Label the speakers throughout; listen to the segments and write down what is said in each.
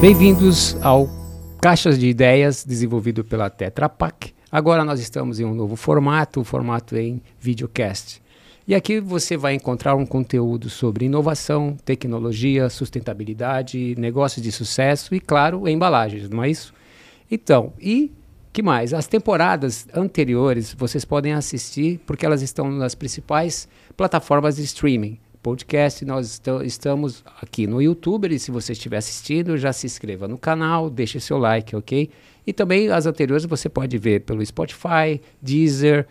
Speaker 1: Bem-vindos ao Caixas de Ideias, desenvolvido pela Tetra Pak. Agora nós estamos em um novo formato, o formato em videocast. E aqui você vai encontrar um conteúdo sobre inovação, tecnologia, sustentabilidade, negócios de sucesso e, claro, embalagens, não é isso? Então, e que mais? As temporadas anteriores vocês podem assistir porque elas estão nas principais plataformas de streaming podcast. Nós estamos aqui no YouTube. E se você estiver assistindo, já se inscreva no canal, deixe seu like, ok? E também as anteriores você pode ver pelo Spotify, Deezer,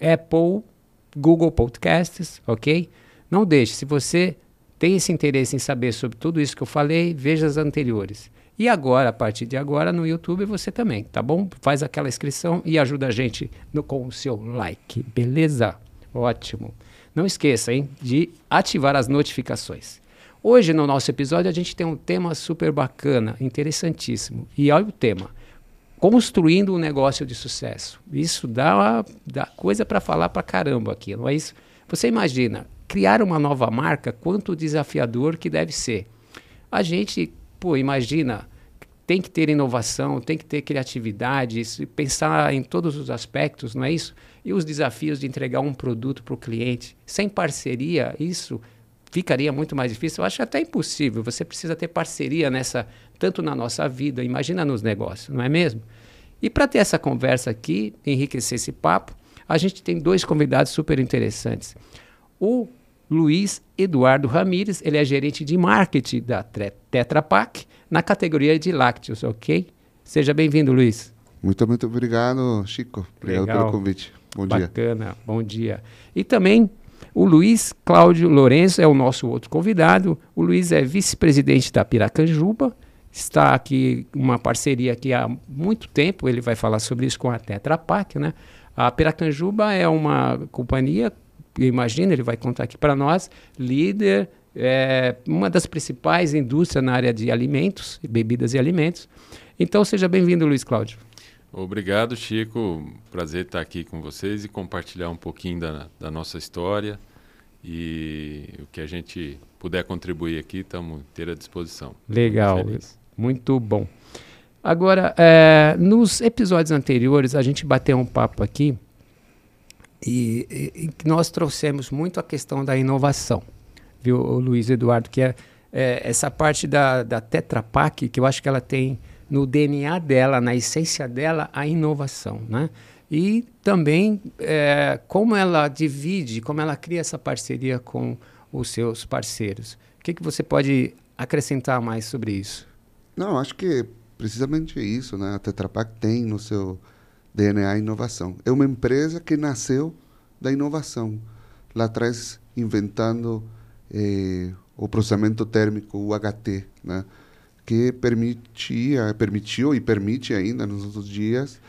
Speaker 1: Apple, Google Podcasts, ok? Não deixe. Se você tem esse interesse em saber sobre tudo isso que eu falei, veja as anteriores. E agora, a partir de agora, no YouTube você também, tá bom? Faz aquela inscrição e ajuda a gente no, com o seu like, beleza? Ótimo. Não esqueça, hein, de ativar as notificações. Hoje, no nosso episódio, a gente tem um tema super bacana, interessantíssimo. E olha o tema: construindo um negócio de sucesso. Isso dá, uma, dá coisa para falar para caramba aqui, não é isso? Você imagina criar uma nova marca, quanto desafiador que deve ser. A gente, pô, imagina, tem que ter inovação, tem que ter criatividade, pensar em todos os aspectos, não é isso? E os desafios de entregar um produto para o cliente. Sem parceria, isso ficaria muito mais difícil. Eu acho até impossível. Você precisa ter parceria nessa, tanto na nossa vida, imagina nos negócios, não é mesmo? E para ter essa conversa aqui, enriquecer esse papo, a gente tem dois convidados super interessantes. O Luiz Eduardo Ramires, ele é gerente de marketing da Tetra Pak na categoria de lácteos, ok? Seja bem-vindo, Luiz.
Speaker 2: Muito, muito obrigado, Chico. Obrigado Legal. pelo convite.
Speaker 1: Bom dia. Bacana, bom dia. E também o Luiz Cláudio Lourenço é o nosso outro convidado. O Luiz é vice-presidente da Piracanjuba, está aqui uma parceria aqui há muito tempo, ele vai falar sobre isso com a Tetra Pak, né? A Piracanjuba é uma companhia, imagina, ele vai contar aqui para nós, líder, é, uma das principais indústrias na área de alimentos, bebidas e alimentos. Então, seja bem-vindo, Luiz Cláudio.
Speaker 3: Obrigado, Chico. Prazer estar aqui com vocês e compartilhar um pouquinho da, da nossa história. E o que a gente puder contribuir aqui, estamos inteira à disposição.
Speaker 1: Legal, muito bom. Agora, é, nos episódios anteriores, a gente bateu um papo aqui e, e, nós trouxemos muito a questão da inovação, viu, Luiz Eduardo? Que é, é essa parte da, da Tetra Pak, que eu acho que ela tem no DNA dela, na essência dela, a inovação, né? E também é, como ela divide, como ela cria essa parceria com os seus parceiros. O que, que você pode acrescentar mais sobre isso?
Speaker 2: Não, acho que precisamente isso, né? A Tetra Pak tem no seu DNA inovação. É uma empresa que nasceu da inovação. Lá atrás, inventando eh, o processamento térmico, o HT, né? Que permitia, permitiu e permite ainda nos outros dias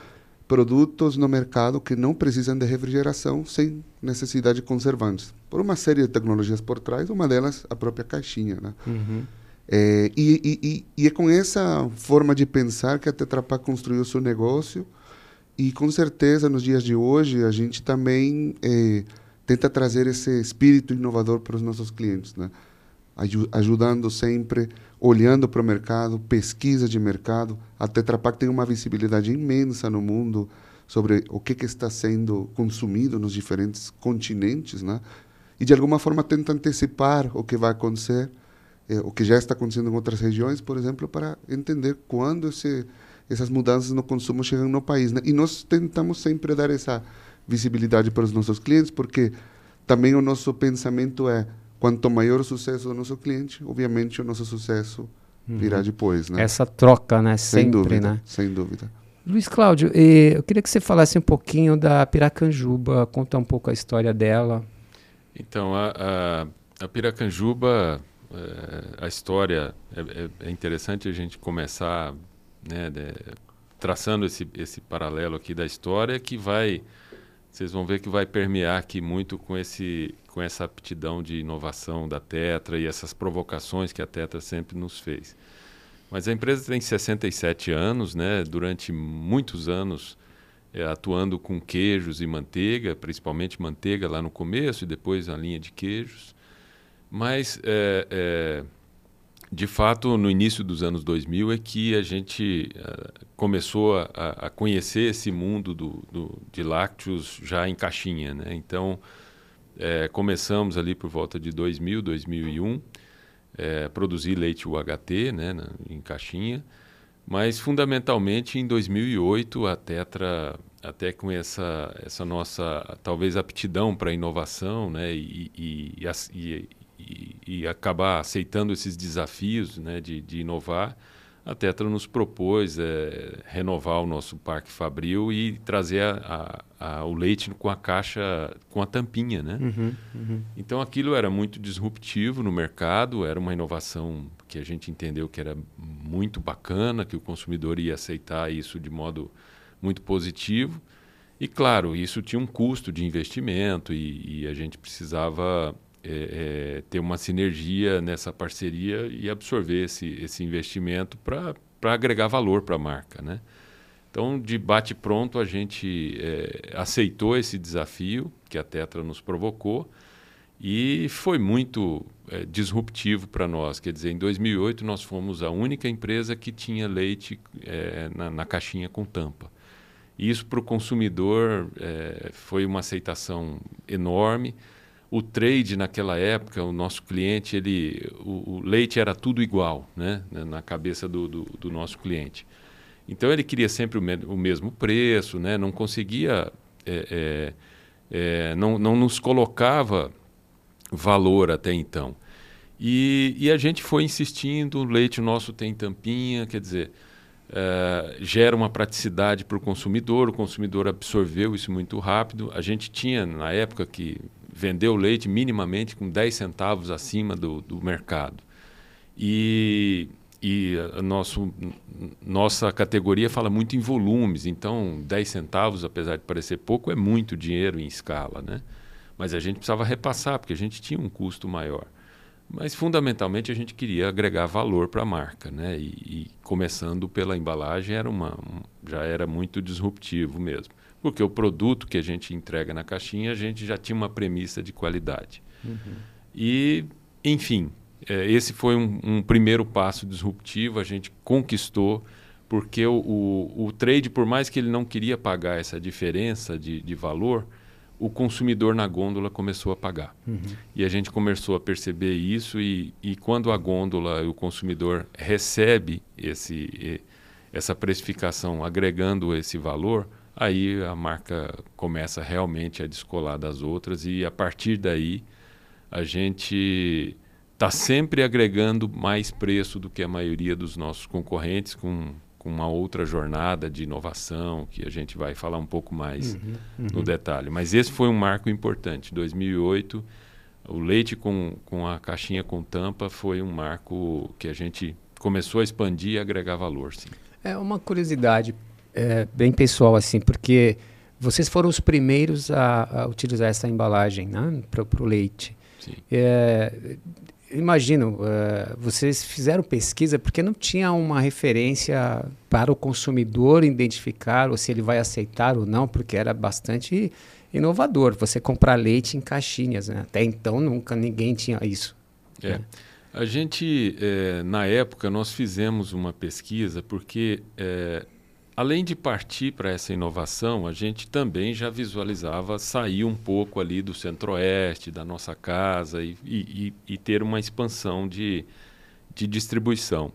Speaker 2: produtos no mercado que não precisam de refrigeração sem necessidade de conservantes. Por uma série de tecnologias por trás, uma delas a própria caixinha. Né? Uhum. É, e, e, e, é com essa forma de pensar que a Tetra Pak construiu seu negócio e com certeza nos dias de hoje a gente também é, tenta trazer esse espírito inovador para os nossos clientes, né? ajudando sempre olhando para o mercado, pesquisa de mercado. A Tetra Pak tem uma visibilidade imensa no mundo sobre o que, que está sendo consumido nos diferentes continentes, né? E de alguma forma tenta antecipar o que vai acontecer, eh, o que já está acontecendo em outras regiões, por exemplo, para entender quando esse, essas mudanças no consumo chegam no país. Né? E nós tentamos sempre dar essa visibilidade para os nossos clientes, porque também o nosso pensamento é quanto maior o sucesso do nosso cliente, obviamente o nosso sucesso uhum. virá depois, né?
Speaker 1: Essa troca, né?
Speaker 2: Sem
Speaker 1: Sempre,
Speaker 2: dúvida,
Speaker 1: né?
Speaker 2: Sem dúvida.
Speaker 1: Luiz Cláudio, eu queria que você falasse um pouquinho da Piracanjuba, contar um pouco a história dela.
Speaker 3: Então, a, a, a Piracanjuba, é, a história é, é, é, interessante a gente começar né, de, traçando esse, esse paralelo aqui da história que vai vocês vão ver que vai permear aqui muito com, esse, com essa aptidão de inovação da Tetra e essas provocações que a Tetra sempre nos fez. Mas a empresa tem 67 anos, né? durante muitos anos é, atuando com queijos e manteiga, principalmente manteiga lá no começo e depois a linha de queijos. Mas é, é, de fato, no início dos anos 2000 é que a gente uh, começou a, a, conhecer esse mundo do, do, de lácteos já em caixinha. Né? Então, é, começamos ali por volta de 2000, 2001, é, produzir leite UHT né, na, em caixinha, mas fundamentalmente em 2008 a Tetra, até com essa, essa nossa talvez aptidão para inovação né, e, e, e, e, acabar aceitando esses desafios né, de, de inovar, a Tetra nos propôs é, renovar o nosso parque fabril e trazer a, a, a, o leite com a caixa, com a tampinha, né? Uhum, uhum. Então aquilo era muito disruptivo no mercado, era uma inovação que a gente entendeu que era muito bacana, que o consumidor ia aceitar isso de modo muito positivo. E claro, isso tinha um custo de investimento e, e a gente precisava é, é, ter uma sinergia nessa parceria e absorver esse, esse investimento para agregar valor para a marca. Né? Então, de bate-pronto, a gente é, aceitou esse desafio que a Tetra nos provocou e foi muito é, disruptivo para nós. Quer dizer, em 2008 nós fomos a única empresa que tinha leite é, na, na, caixinha com tampa. Isso para o consumidor é, foi uma aceitação enorme o trade naquela época, o nosso cliente, ele, o, o leite era tudo igual, né, na cabeça do, do, do nosso cliente. Então ele queria sempre o, me, o mesmo preço, né, não conseguia, é, é, é, não, não nos colocava valor até então. E, e, a gente foi insistindo, o leite nosso tem tampinha, quer dizer, é, gera uma praticidade para o consumidor, o consumidor absorveu isso muito rápido. A gente tinha, na época que vendeu leite minimamente com 10 centavos acima do, do mercado. E, e nosso, nossa categoria fala muito em volumes, então 10 centavos, apesar de parecer pouco, é muito dinheiro em escala. Né? Mas a gente precisava repassar, porque a gente tinha um custo maior. Mas fundamentalmente a gente queria agregar valor para a marca, né? E, e, começando pela embalagem era uma, um, já era muito disruptivo mesmo porque o produto que a gente entrega na caixinha a gente já tinha uma premissa de qualidade. Uhum. E, enfim, é, esse foi um, um, primeiro passo disruptivo, a gente conquistou, porque o, o, o, trade, por mais que ele não queria pagar essa diferença de, de valor, o consumidor na gôndola começou a pagar. Uhum. E a gente começou a perceber isso, e, e quando a gôndola, o consumidor recebe esse, essa precificação agregando esse valor, aí a marca começa realmente a descolar das outras e a partir daí a gente está sempre agregando mais preço do que a maioria dos nossos concorrentes com, com uma outra jornada de inovação que a gente vai falar um pouco mais uhum, uhum. no detalhe. Mas esse foi um marco importante. 2008, o leite com, com a caixinha com tampa foi um marco que a gente começou a expandir e agregar valor. Sim.
Speaker 1: É uma curiosidade é, bem pessoal, assim, porque vocês foram os primeiros a, a utilizar essa embalagem né, para o leite. É, imagino, é, vocês fizeram pesquisa porque não tinha uma referência para o consumidor identificar ou se ele vai aceitar ou não, porque era bastante inovador você comprar leite em caixinhas. Né? Até então nunca ninguém tinha isso.
Speaker 3: É. Né? A gente, é, na época, nós fizemos uma pesquisa porque é, além de partir para essa inovação, a gente também já visualizava sair um pouco ali do centro-oeste, da nossa casa e, e, e, ter uma expansão de, de distribuição.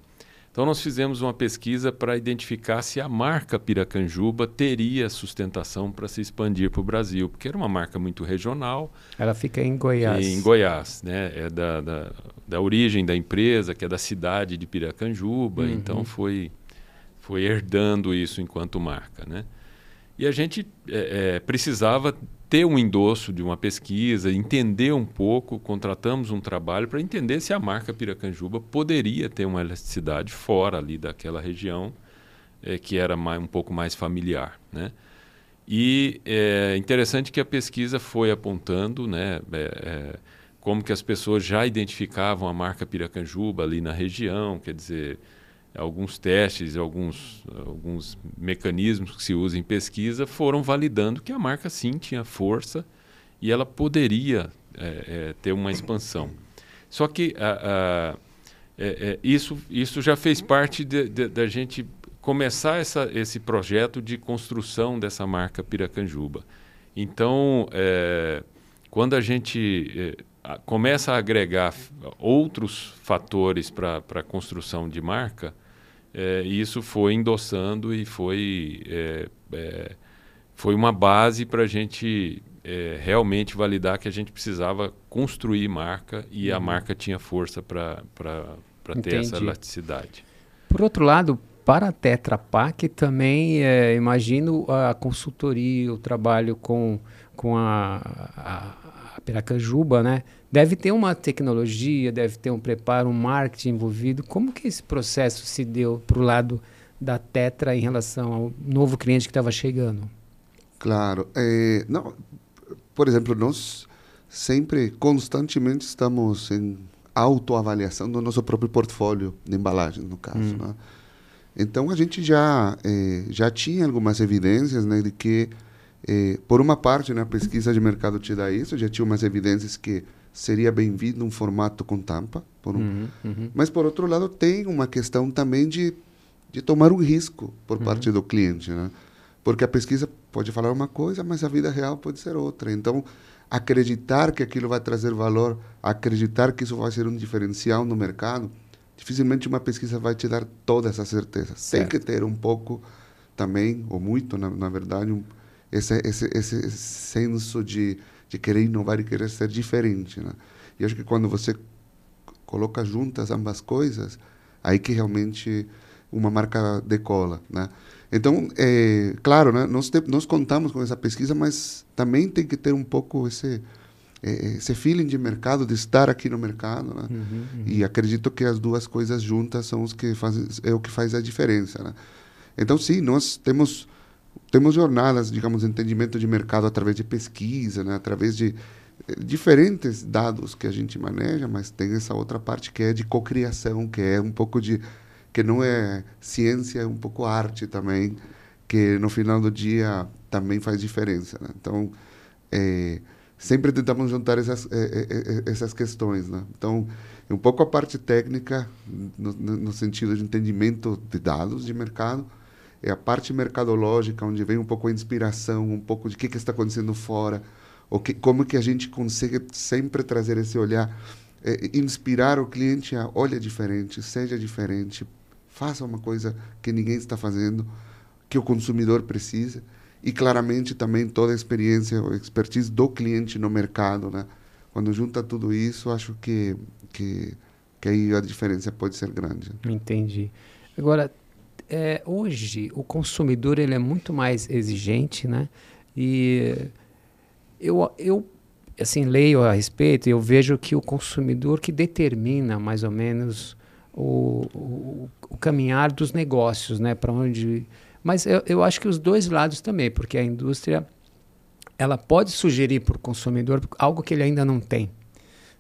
Speaker 3: Então, nós fizemos uma pesquisa para identificar se a marca Piracanjuba teria sustentação para se expandir para o Brasil, porque era uma marca muito regional.
Speaker 1: Ela fica em Goiás.
Speaker 3: Em Goiás, né? É da, da, da origem da empresa, que é da cidade de Piracanjuba. Uhum. Então, foi foi herdando isso enquanto marca, né? E a gente é, é, precisava ter um endosso de uma pesquisa, entender um pouco, contratamos um trabalho para entender se a marca Piracanjuba poderia ter uma elasticidade fora ali daquela região é, que era mais, um pouco mais familiar, né? E é interessante que a pesquisa foi apontando, né, é, é, como que as pessoas já identificavam a marca Piracanjuba ali na região, quer dizer, alguns testes, alguns, alguns mecanismos que se usam em pesquisa foram validando que a marca sim tinha força e ela poderia é, é, ter uma expansão. Só que a, a, é, é, isso, isso já fez parte da gente começar essa, esse projeto de construção dessa marca Piracanjuba. Então, é, quando a gente é, começa a agregar outros fatores para a construção de marca, é, isso foi endossando e foi, é, é, foi uma base para a gente é, realmente validar que a gente precisava construir marca e uhum. a marca tinha força para ter essa elasticidade.
Speaker 1: Por outro lado, para a Tetra Pak também é, imagino a consultoria, o trabalho com, com a, a, a Piracanjuba, né? Deve ter uma tecnologia, deve ter um preparo, um marketing envolvido. Como que esse processo se deu para o lado da Tetra em relação ao novo cliente que estava chegando?
Speaker 2: Claro. É, não, por exemplo, nós sempre, constantemente estamos em autoavaliação do nosso próprio portfólio de embalagens, no caso, hum. né? Então a gente já eh, já tinha algumas evidências né, de que, eh, por uma parte, né, a pesquisa de mercado te dá isso, já tinha umas evidências que seria bem-vindo um formato com tampa, um, uhum, uhum. mas por outro lado tem uma questão também de, de tomar um risco por uhum. parte do cliente, né? porque a pesquisa pode falar uma coisa, mas a vida real pode ser outra. Então acreditar que aquilo vai trazer valor, acreditar que isso vai ser um diferencial no mercado dificilmente uma pesquisa vai te dar toda essa certeza. Certo. Tem que ter um pouco também, ou muito, na, na verdade, um, esse, esse, esse senso de, de querer inovar e querer ser diferente. Né? E acho que quando você coloca juntas ambas coisas, aí que realmente uma marca decola, né? Então, é, claro, né, nós, te, nós contamos com essa pesquisa, mas também tem que ter um pouco esse é, esse feeling de mercado, de estar aqui no mercado, né? Uhum, uhum. E acredito que as duas coisas juntas são os que fazem, é o que faz a diferença, né? Então, sim, nós temos temos jornadas, digamos, de entendimento de mercado através de pesquisa, né? Através de eh, diferentes dados que a gente maneja, mas tem essa outra parte que é de cocriação, que é um pouco de que não é ciência, é um pouco arte também, que no final do dia também faz diferença, né? Então, é, sempre tentamos juntar essas, eh, eh, essas questões. Né? Então, um pouco a parte técnica, no, no, sentido de entendimento de dados de mercado, é a parte mercadológica, onde vem um pouco a inspiração, um pouco de o que, que está acontecendo fora, o que, como que a gente consegue sempre trazer esse olhar, é, inspirar o cliente a olha diferente, seja diferente, faça uma coisa que ninguém está fazendo, que o consumidor precisa e claramente também toda a experiência, a expertise do cliente no mercado, né? Quando junta tudo isso, acho que que que aí a diferença pode ser grande.
Speaker 1: Entendi. Agora, é, hoje o consumidor ele é muito mais exigente, né? E eu, eu assim leio a respeito e eu vejo que o consumidor que determina mais ou menos o, o, o caminhar dos negócios, né? Para onde mas eu, eu acho que os dois lados também, porque a indústria ela pode sugerir para o consumidor algo que ele ainda não tem.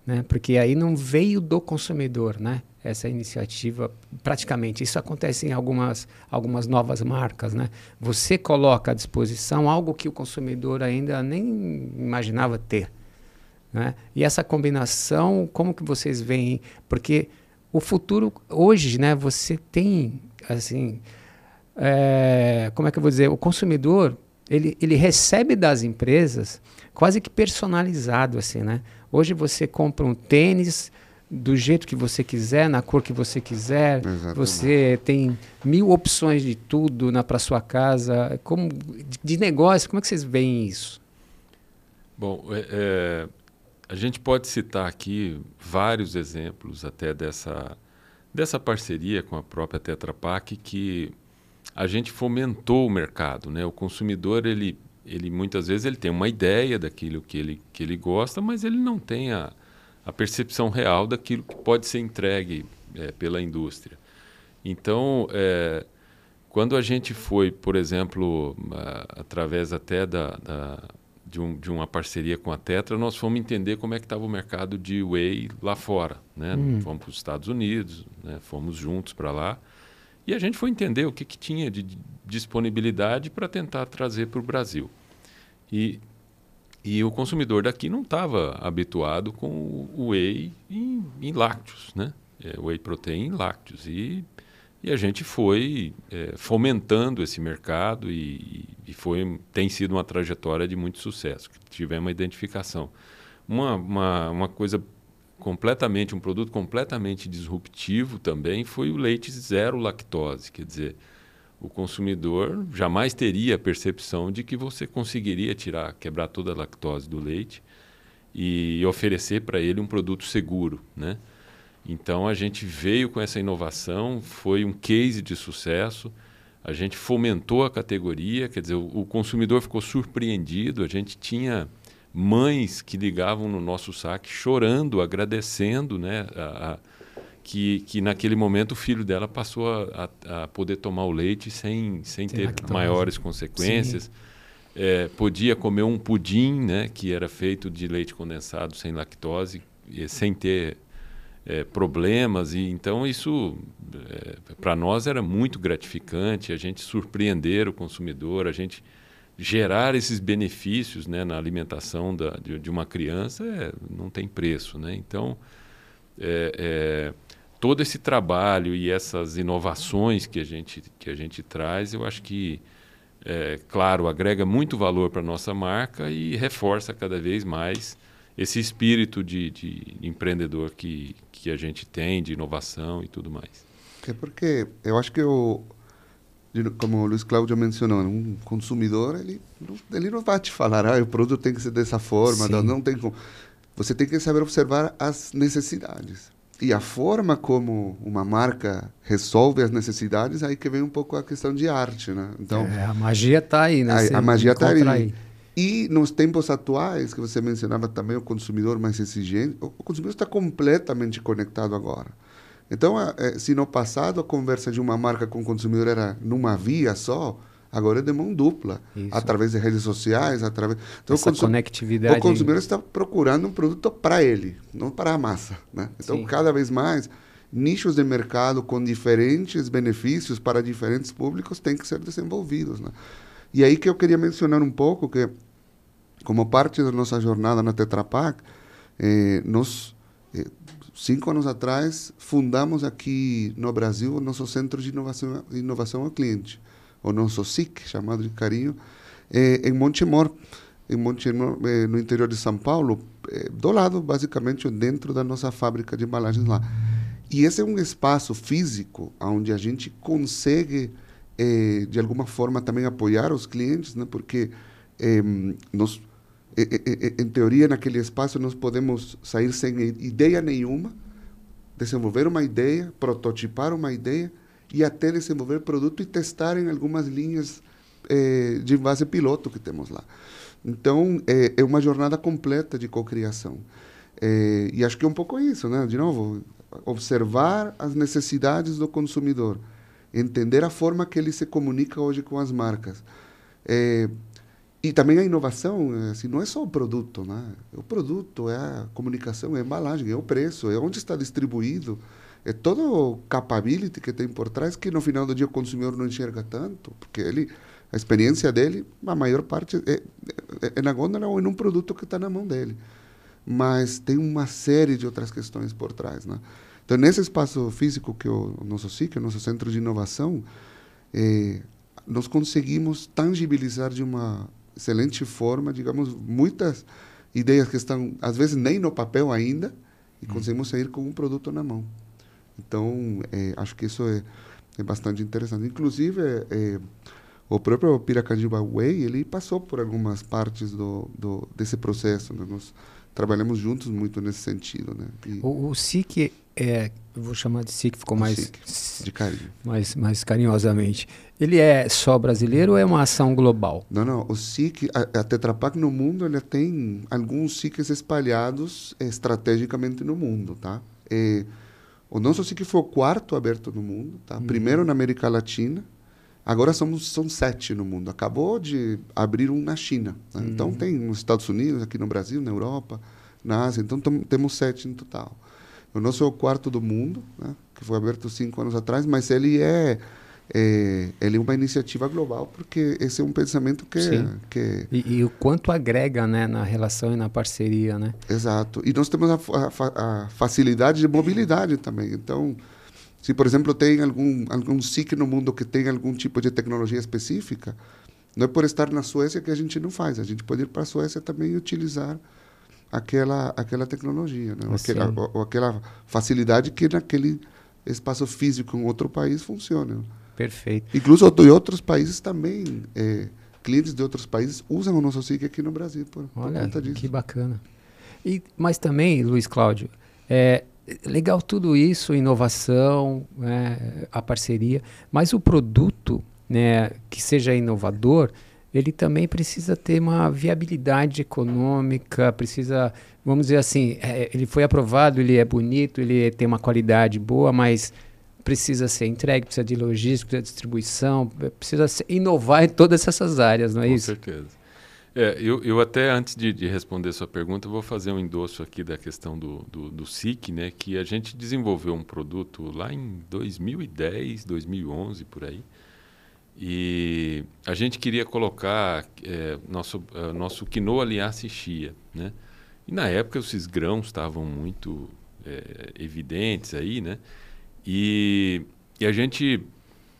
Speaker 1: Né? Porque aí não veio do consumidor, né? Essa iniciativa, praticamente. Isso acontece em algumas, algumas novas marcas, né? Você coloca à disposição algo que o consumidor ainda nem imaginava ter. Né? E essa combinação, como que vocês veem? Porque o futuro, hoje, né? Você tem, assim, é, como é que eu vou dizer, o consumidor ele, ele recebe das empresas quase que personalizado assim, né? Hoje você compra um tênis do jeito que você quiser, na cor que você quiser. Exatamente. Você tem mil opções de tudo na para sua casa. Como de, de, negócio, como é que vocês veem isso?
Speaker 3: Bom, é, é, a gente pode citar aqui vários exemplos até dessa dessa parceria com a própria Tetra Pak que a gente fomentou o mercado, né? O consumidor ele ele muitas vezes ele tem uma ideia daquilo que ele que ele gosta, mas ele não tem a, a percepção real daquilo que pode ser entregue é, pela indústria. Então, é, quando a gente foi, por exemplo, a, através até da, da de, um, de, uma parceria com a Tetra, nós fomos entender como é que estava o mercado de whey lá fora. Né? Hum. Fomos para os Estados Unidos, né? fomos juntos para lá. E a gente foi entender o que, que tinha de disponibilidade para tentar trazer para o Brasil. E, e o consumidor daqui não estava habituado com o whey em, em lácteos, né? é, whey protein em lácteos. E, e a gente foi é, fomentando esse mercado e, e, foi, tem sido uma trajetória de muito sucesso. Tivemos uma identificação. Uma, uma, uma coisa completamente, um produto completamente disruptivo também foi o leite zero lactose. Quer dizer, o consumidor jamais teria a percepção de que você conseguiria tirar, quebrar toda a lactose do leite e oferecer para ele um produto seguro, né? Então a gente veio com essa inovação, foi um case de sucesso. A gente fomentou a categoria, quer dizer, o, consumidor ficou surpreendido. A gente tinha mães que ligavam no nosso saque chorando, agradecendo, né, a, a, que, que naquele momento o filho dela passou a, a poder tomar o leite sem, sem ter maiores consequências. É, podia comer um pudim, né, que era feito de leite condensado sem lactose, sem ter é, problemas. E então isso é, para nós era muito gratificante. A gente surpreender o consumidor, a gente gerar esses benefícios né, na alimentação da, de, de, uma criança é, não tem preço. Né? Então, é, é, todo esse trabalho e essas inovações que a gente, que a gente traz, eu acho que, é, claro, agrega muito valor para a nossa marca e reforça cada vez mais esse espírito de, de empreendedor que, que a gente tem, de inovação e tudo mais.
Speaker 2: É porque eu acho que o, como o Luiz Cláudio mencionou, um consumidor ele ele não vai te falar, ah, o produto tem que ser dessa forma, não, não tem como. Você tem que saber observar as necessidades. E a forma como uma marca resolve as necessidades, aí que vem um pouco a questão de arte, né?
Speaker 1: Então, é, a magia está aí, né?
Speaker 2: A, a magia está aí. aí. E nos tempos atuais, que você mencionava também o consumidor mais exigente, o consumidor está completamente conectado agora. Então, é, se no passado a conversa de uma marca com o consumidor era numa via só, agora é de mão dupla, Isso. através de redes sociais, através.
Speaker 1: Então, Essa o conectividade.
Speaker 2: O consumidor está procurando um produto para ele, não para a massa, né? Então, Sim. cada vez mais nichos de mercado com diferentes benefícios para diferentes públicos têm que ser desenvolvidos, né? E aí que eu queria mencionar um pouco que, como parte da nossa jornada na Tetra Pak, eh, nós eh, cinco anos atrás, fundamos aqui no Brasil o nosso Centro de Inovação, Inovação ao Cliente, o nosso SIC, chamado de carinho, é, em Montemor, em Montemor, é, no interior de São Paulo, é, do lado, basicamente, dentro da nossa fábrica de embalagens lá. E esse é um espaço físico onde a gente consegue, de alguma forma, também apoiar os clientes, né? porque nós em teoria, naquele espaço, nós podemos sair sem ideia nenhuma, desenvolver uma ideia, prototipar uma ideia e até desenvolver produto e testar em algumas linhas eh, de base piloto que temos lá. Então, é, é uma jornada completa de cocriação. É, e acho que é um pouco isso, né? De novo, observar as necessidades do consumidor, entender a forma que ele se comunica hoje com as marcas. É, e também a inovação, assim, não é só o produto, né? O produto é a comunicação, é a embalagem, é o preço, é onde está distribuído, é todo o capability que tem por trás que no final do dia o consumidor não enxerga tanto, porque ele a experiência dele, a maior parte é, é, é na gôndola ou em um produto que está na mão dele. Mas tem uma série de outras questões por trás, né? Então, nesse espaço físico que o nosso SIC, o nosso centro de inovação, é, nós conseguimos tangibilizar de uma excelente forma, digamos, muitas ideias que estão, às vezes, nem no papel ainda, e hum. conseguimos sair com um produto na mão. Então, é, acho que isso é, é bastante interessante. Inclusive, é, o próprio Piracandiba Way, ele passou por algumas partes do, do desse processo. Né? Nós trabalhamos juntos muito nesse sentido. Né?
Speaker 1: E o, o SIC é, vou chamar de SIC, ficou mais
Speaker 2: SIC, de carinho.
Speaker 1: Mais, mais carinhosamente. Ele é só brasileiro ou é uma ação global?
Speaker 2: Não, não. O SIC, a, a Tetra Pak no mundo, ele tem alguns SICs espalhados estrategicamente no mundo, tá? É, o nosso SIC foi o quarto aberto no mundo, tá? Uhum. Primeiro na América Latina, agora somos, são sete no mundo. Acabou de abrir um na China. Né? Uhum. Então tem nos Estados Unidos, aqui no Brasil, na Europa, na Ásia. Então temos sete no total. O nosso é o quarto do mundo, né? que foi aberto cinco anos atrás, mas ele é é, ele é uma iniciativa global porque esse é um pensamento que, que
Speaker 1: e, e, o quanto agrega né na relação e na parceria né?
Speaker 2: Exato. E nós temos a, a, a, facilidade de mobilidade também. Então se por exemplo tem algum algum SIC no mundo que tem algum tipo de tecnologia específica não é por estar na Suécia que a gente não faz. A gente pode ir para a Suécia também e utilizar aquela aquela tecnologia né? ou, aquela, ou aquela facilidade que naquele espaço físico em outro país funciona
Speaker 1: Perfeito.
Speaker 2: Incluso em outros países também, é, clientes de outros países usam o nosso SIC aqui no Brasil por,
Speaker 1: Olha,
Speaker 2: por conta disso.
Speaker 1: que bacana. E, mas também, Luiz Cláudio, é legal tudo isso, inovação, né, a parceria, mas o produto né, que seja inovador, ele também precisa ter uma viabilidade econômica, precisa, vamos dizer assim, é, ele foi aprovado, ele é bonito, ele tem uma qualidade boa, mas precisa ser entregue, precisa de logística, precisa de distribuição, precisa inovar em todas essas áreas, não é
Speaker 3: Com
Speaker 1: isso?
Speaker 3: Com certeza. É, eu, eu até, antes de, de responder sua pergunta, vou fazer um endosso aqui da questão do, do, do SIC, né, que a gente desenvolveu um produto lá em 2010, 2011, por aí, e a gente queria colocar é, nosso, uh, nosso quinoa, linhaça e chia, né? E na época esses grãos estavam muito é, evidentes aí, né? E, e a gente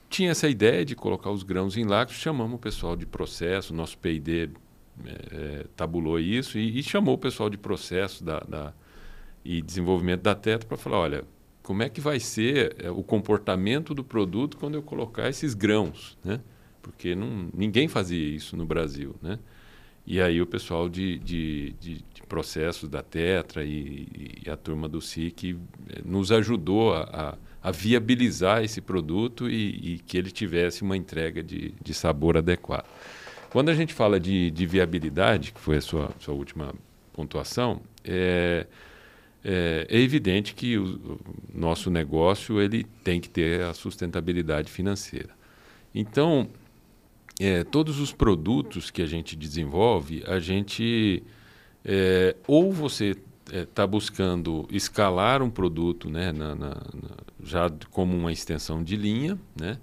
Speaker 3: tinha essa ideia de colocar os grãos em lactos, chamamos o pessoal de processo, nosso P&D é, é, tabulou isso e, e, chamou o pessoal de processo da, da e desenvolvimento da Tetra para falar, olha, como é que vai ser é, o comportamento do produto quando eu colocar esses grãos, né? Porque não, ninguém fazia isso no Brasil, né? E aí o pessoal de, de, de, de processos da Tetra e, e, a turma do SIC é, nos ajudou a, a a viabilizar esse produto e, e, que ele tivesse uma entrega de, de sabor adequado. Quando a gente fala de, de viabilidade, que foi a sua, sua última pontuação, é, é, é evidente que o, o, nosso negócio ele tem que ter a sustentabilidade financeira. Então, é, todos os produtos que a gente desenvolve, a gente é, ou você está é, buscando escalar um produto né, na, na, na, já como uma extensão de linha, né,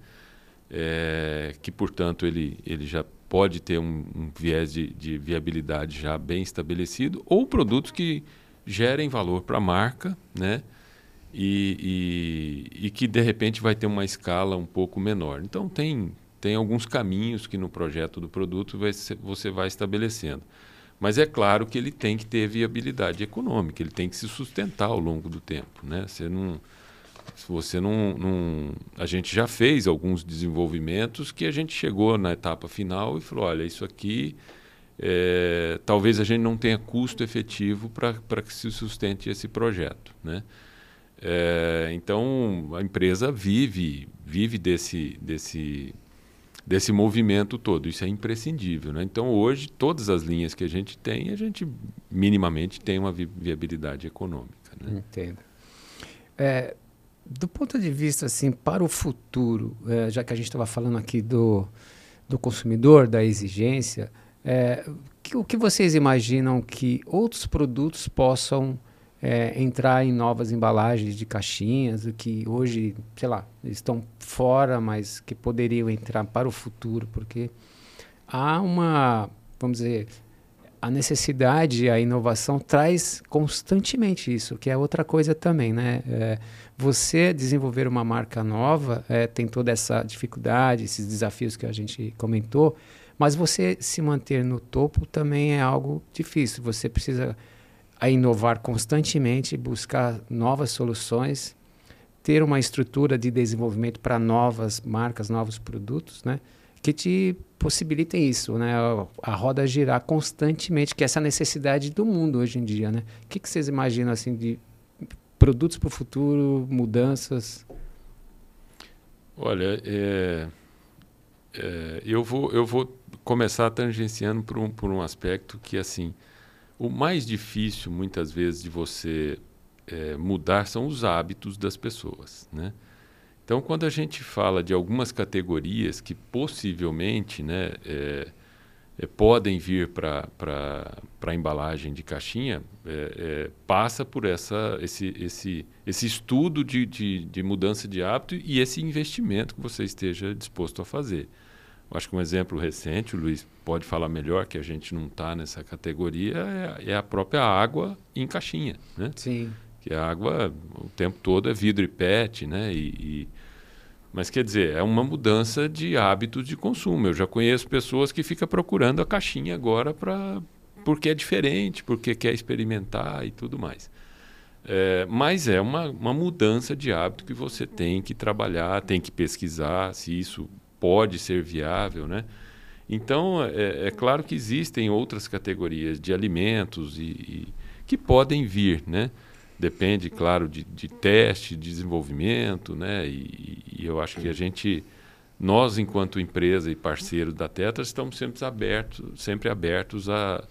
Speaker 3: é, que, portanto, ele, ele já pode ter um, um viés de, de, viabilidade já bem estabelecido, ou produtos que gerem valor para a marca né, e, e, e que, de repente, vai ter uma escala um pouco menor. Então, tem, tem alguns caminhos que no projeto do produto vai ser, você vai estabelecendo. Mas é claro que ele tem que ter viabilidade econômica, ele tem que se sustentar ao longo do tempo. Né? Você não, você não, não, A gente já fez alguns desenvolvimentos que a gente chegou na etapa final e falou: olha, isso aqui. É, talvez a gente não tenha custo efetivo para que se sustente esse projeto. Né? É, então a empresa vive, vive desse, desse desse movimento todo. Isso é imprescindível. Né? Então, hoje, todas as linhas que a gente tem, a gente minimamente tem uma vi viabilidade econômica. Né?
Speaker 1: Entendo. É, do ponto de vista, assim, para o futuro, é, já que a gente estava falando aqui do, do consumidor, da exigência, é, que, o que vocês imaginam que outros produtos possam é, entrar em novas embalagens de caixinhas, que hoje, sei lá, estão fora, mas que poderiam entrar para o futuro, porque há uma, vamos dizer, a necessidade, a inovação traz constantemente isso, que é outra coisa também, né? É, você desenvolver uma marca nova é, tem toda essa dificuldade, esses desafios que a gente comentou, mas você se manter no topo também é algo difícil. Você precisa a inovar constantemente, buscar novas soluções, ter uma estrutura de desenvolvimento para novas marcas, novos produtos, né? Que te possibilitem isso, né? A, roda girar constantemente, que é essa necessidade do mundo hoje em dia, né? O que, que vocês imaginam assim de produtos para o futuro, mudanças?
Speaker 3: Olha, é, é, eu vou eu vou começar tangenciando por um por um aspecto que assim o mais difícil, muitas vezes, de você é, mudar são os hábitos das pessoas. Né? Então, quando a gente fala de algumas categorias que possivelmente né, é, é, podem vir para a embalagem de caixinha passa por essa, esse, esse, esse estudo de, de, de mudança de hábito e esse investimento que você esteja disposto a fazer. Eu acho que um exemplo recente, o Luiz pode falar melhor, que a gente não está nessa categoria, é, é, a própria água em caixinha. Né?
Speaker 1: Sim.
Speaker 3: Que a água o tempo todo é vidro e PET, né? E, e, mas quer dizer, é uma mudança de hábitos de consumo. Eu já conheço pessoas que ficam procurando a caixinha agora para porque é diferente, porque quer experimentar e tudo mais. É, mas é uma, uma mudança de hábito que você tem que trabalhar, tem que pesquisar se isso pode ser viável, né? Então, é, é claro que existem outras categorias de alimentos e, e que podem vir, né? Depende, claro, de, de teste, de desenvolvimento, né? E, e, eu acho que a gente, nós enquanto empresa e parceiro da Tetra, estamos sempre abertos, sempre abertos a,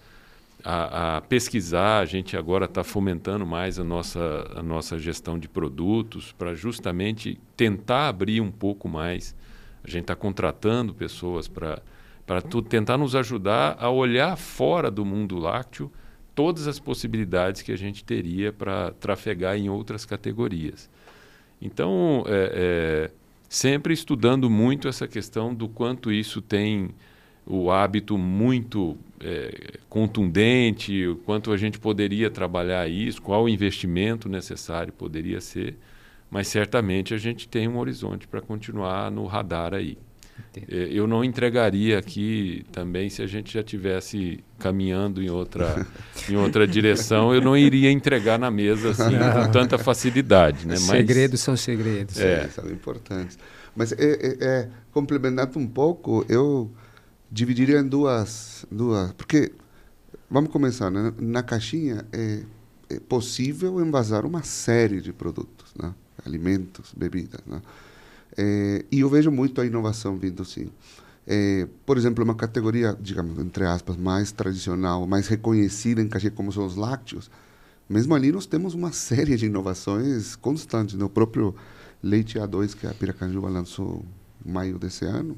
Speaker 3: a, a pesquisar. A gente agora está fomentando mais a nossa, a nossa gestão de produtos para justamente tentar abrir um pouco mais a gente está contratando pessoas para tentar nos ajudar a olhar fora do mundo lácteo todas as possibilidades que a gente teria para trafegar em outras categorias. Então, é, é, sempre estudando muito essa questão do quanto isso tem o hábito muito é, contundente, o quanto a gente poderia trabalhar isso, qual o investimento necessário poderia ser mas certamente a gente tem um horizonte para continuar no radar aí. Entendi. É, eu não entregaria aqui também se a gente já tivesse caminhando em outra, em outra direção, eu não iria entregar na mesa assim com tanta facilidade. Né? Mas,
Speaker 1: segredos são segredos.
Speaker 2: É. são importantes. Mas é, é, é, complementando um pouco, eu dividiria em duas, duas. Porque, vamos começar, né? na caixinha é, é possível envasar uma série de produtos. Né? Alimentos, bebidas. Né? É, e eu vejo muito a inovação vindo sim. É, por exemplo, uma categoria, digamos, entre aspas, mais tradicional, mais reconhecida em Caxias como são os lácteos, mesmo ali nós temos uma série de inovações constantes. Né? O próprio leite A2 que a Piracanjuba lançou em maio desse ano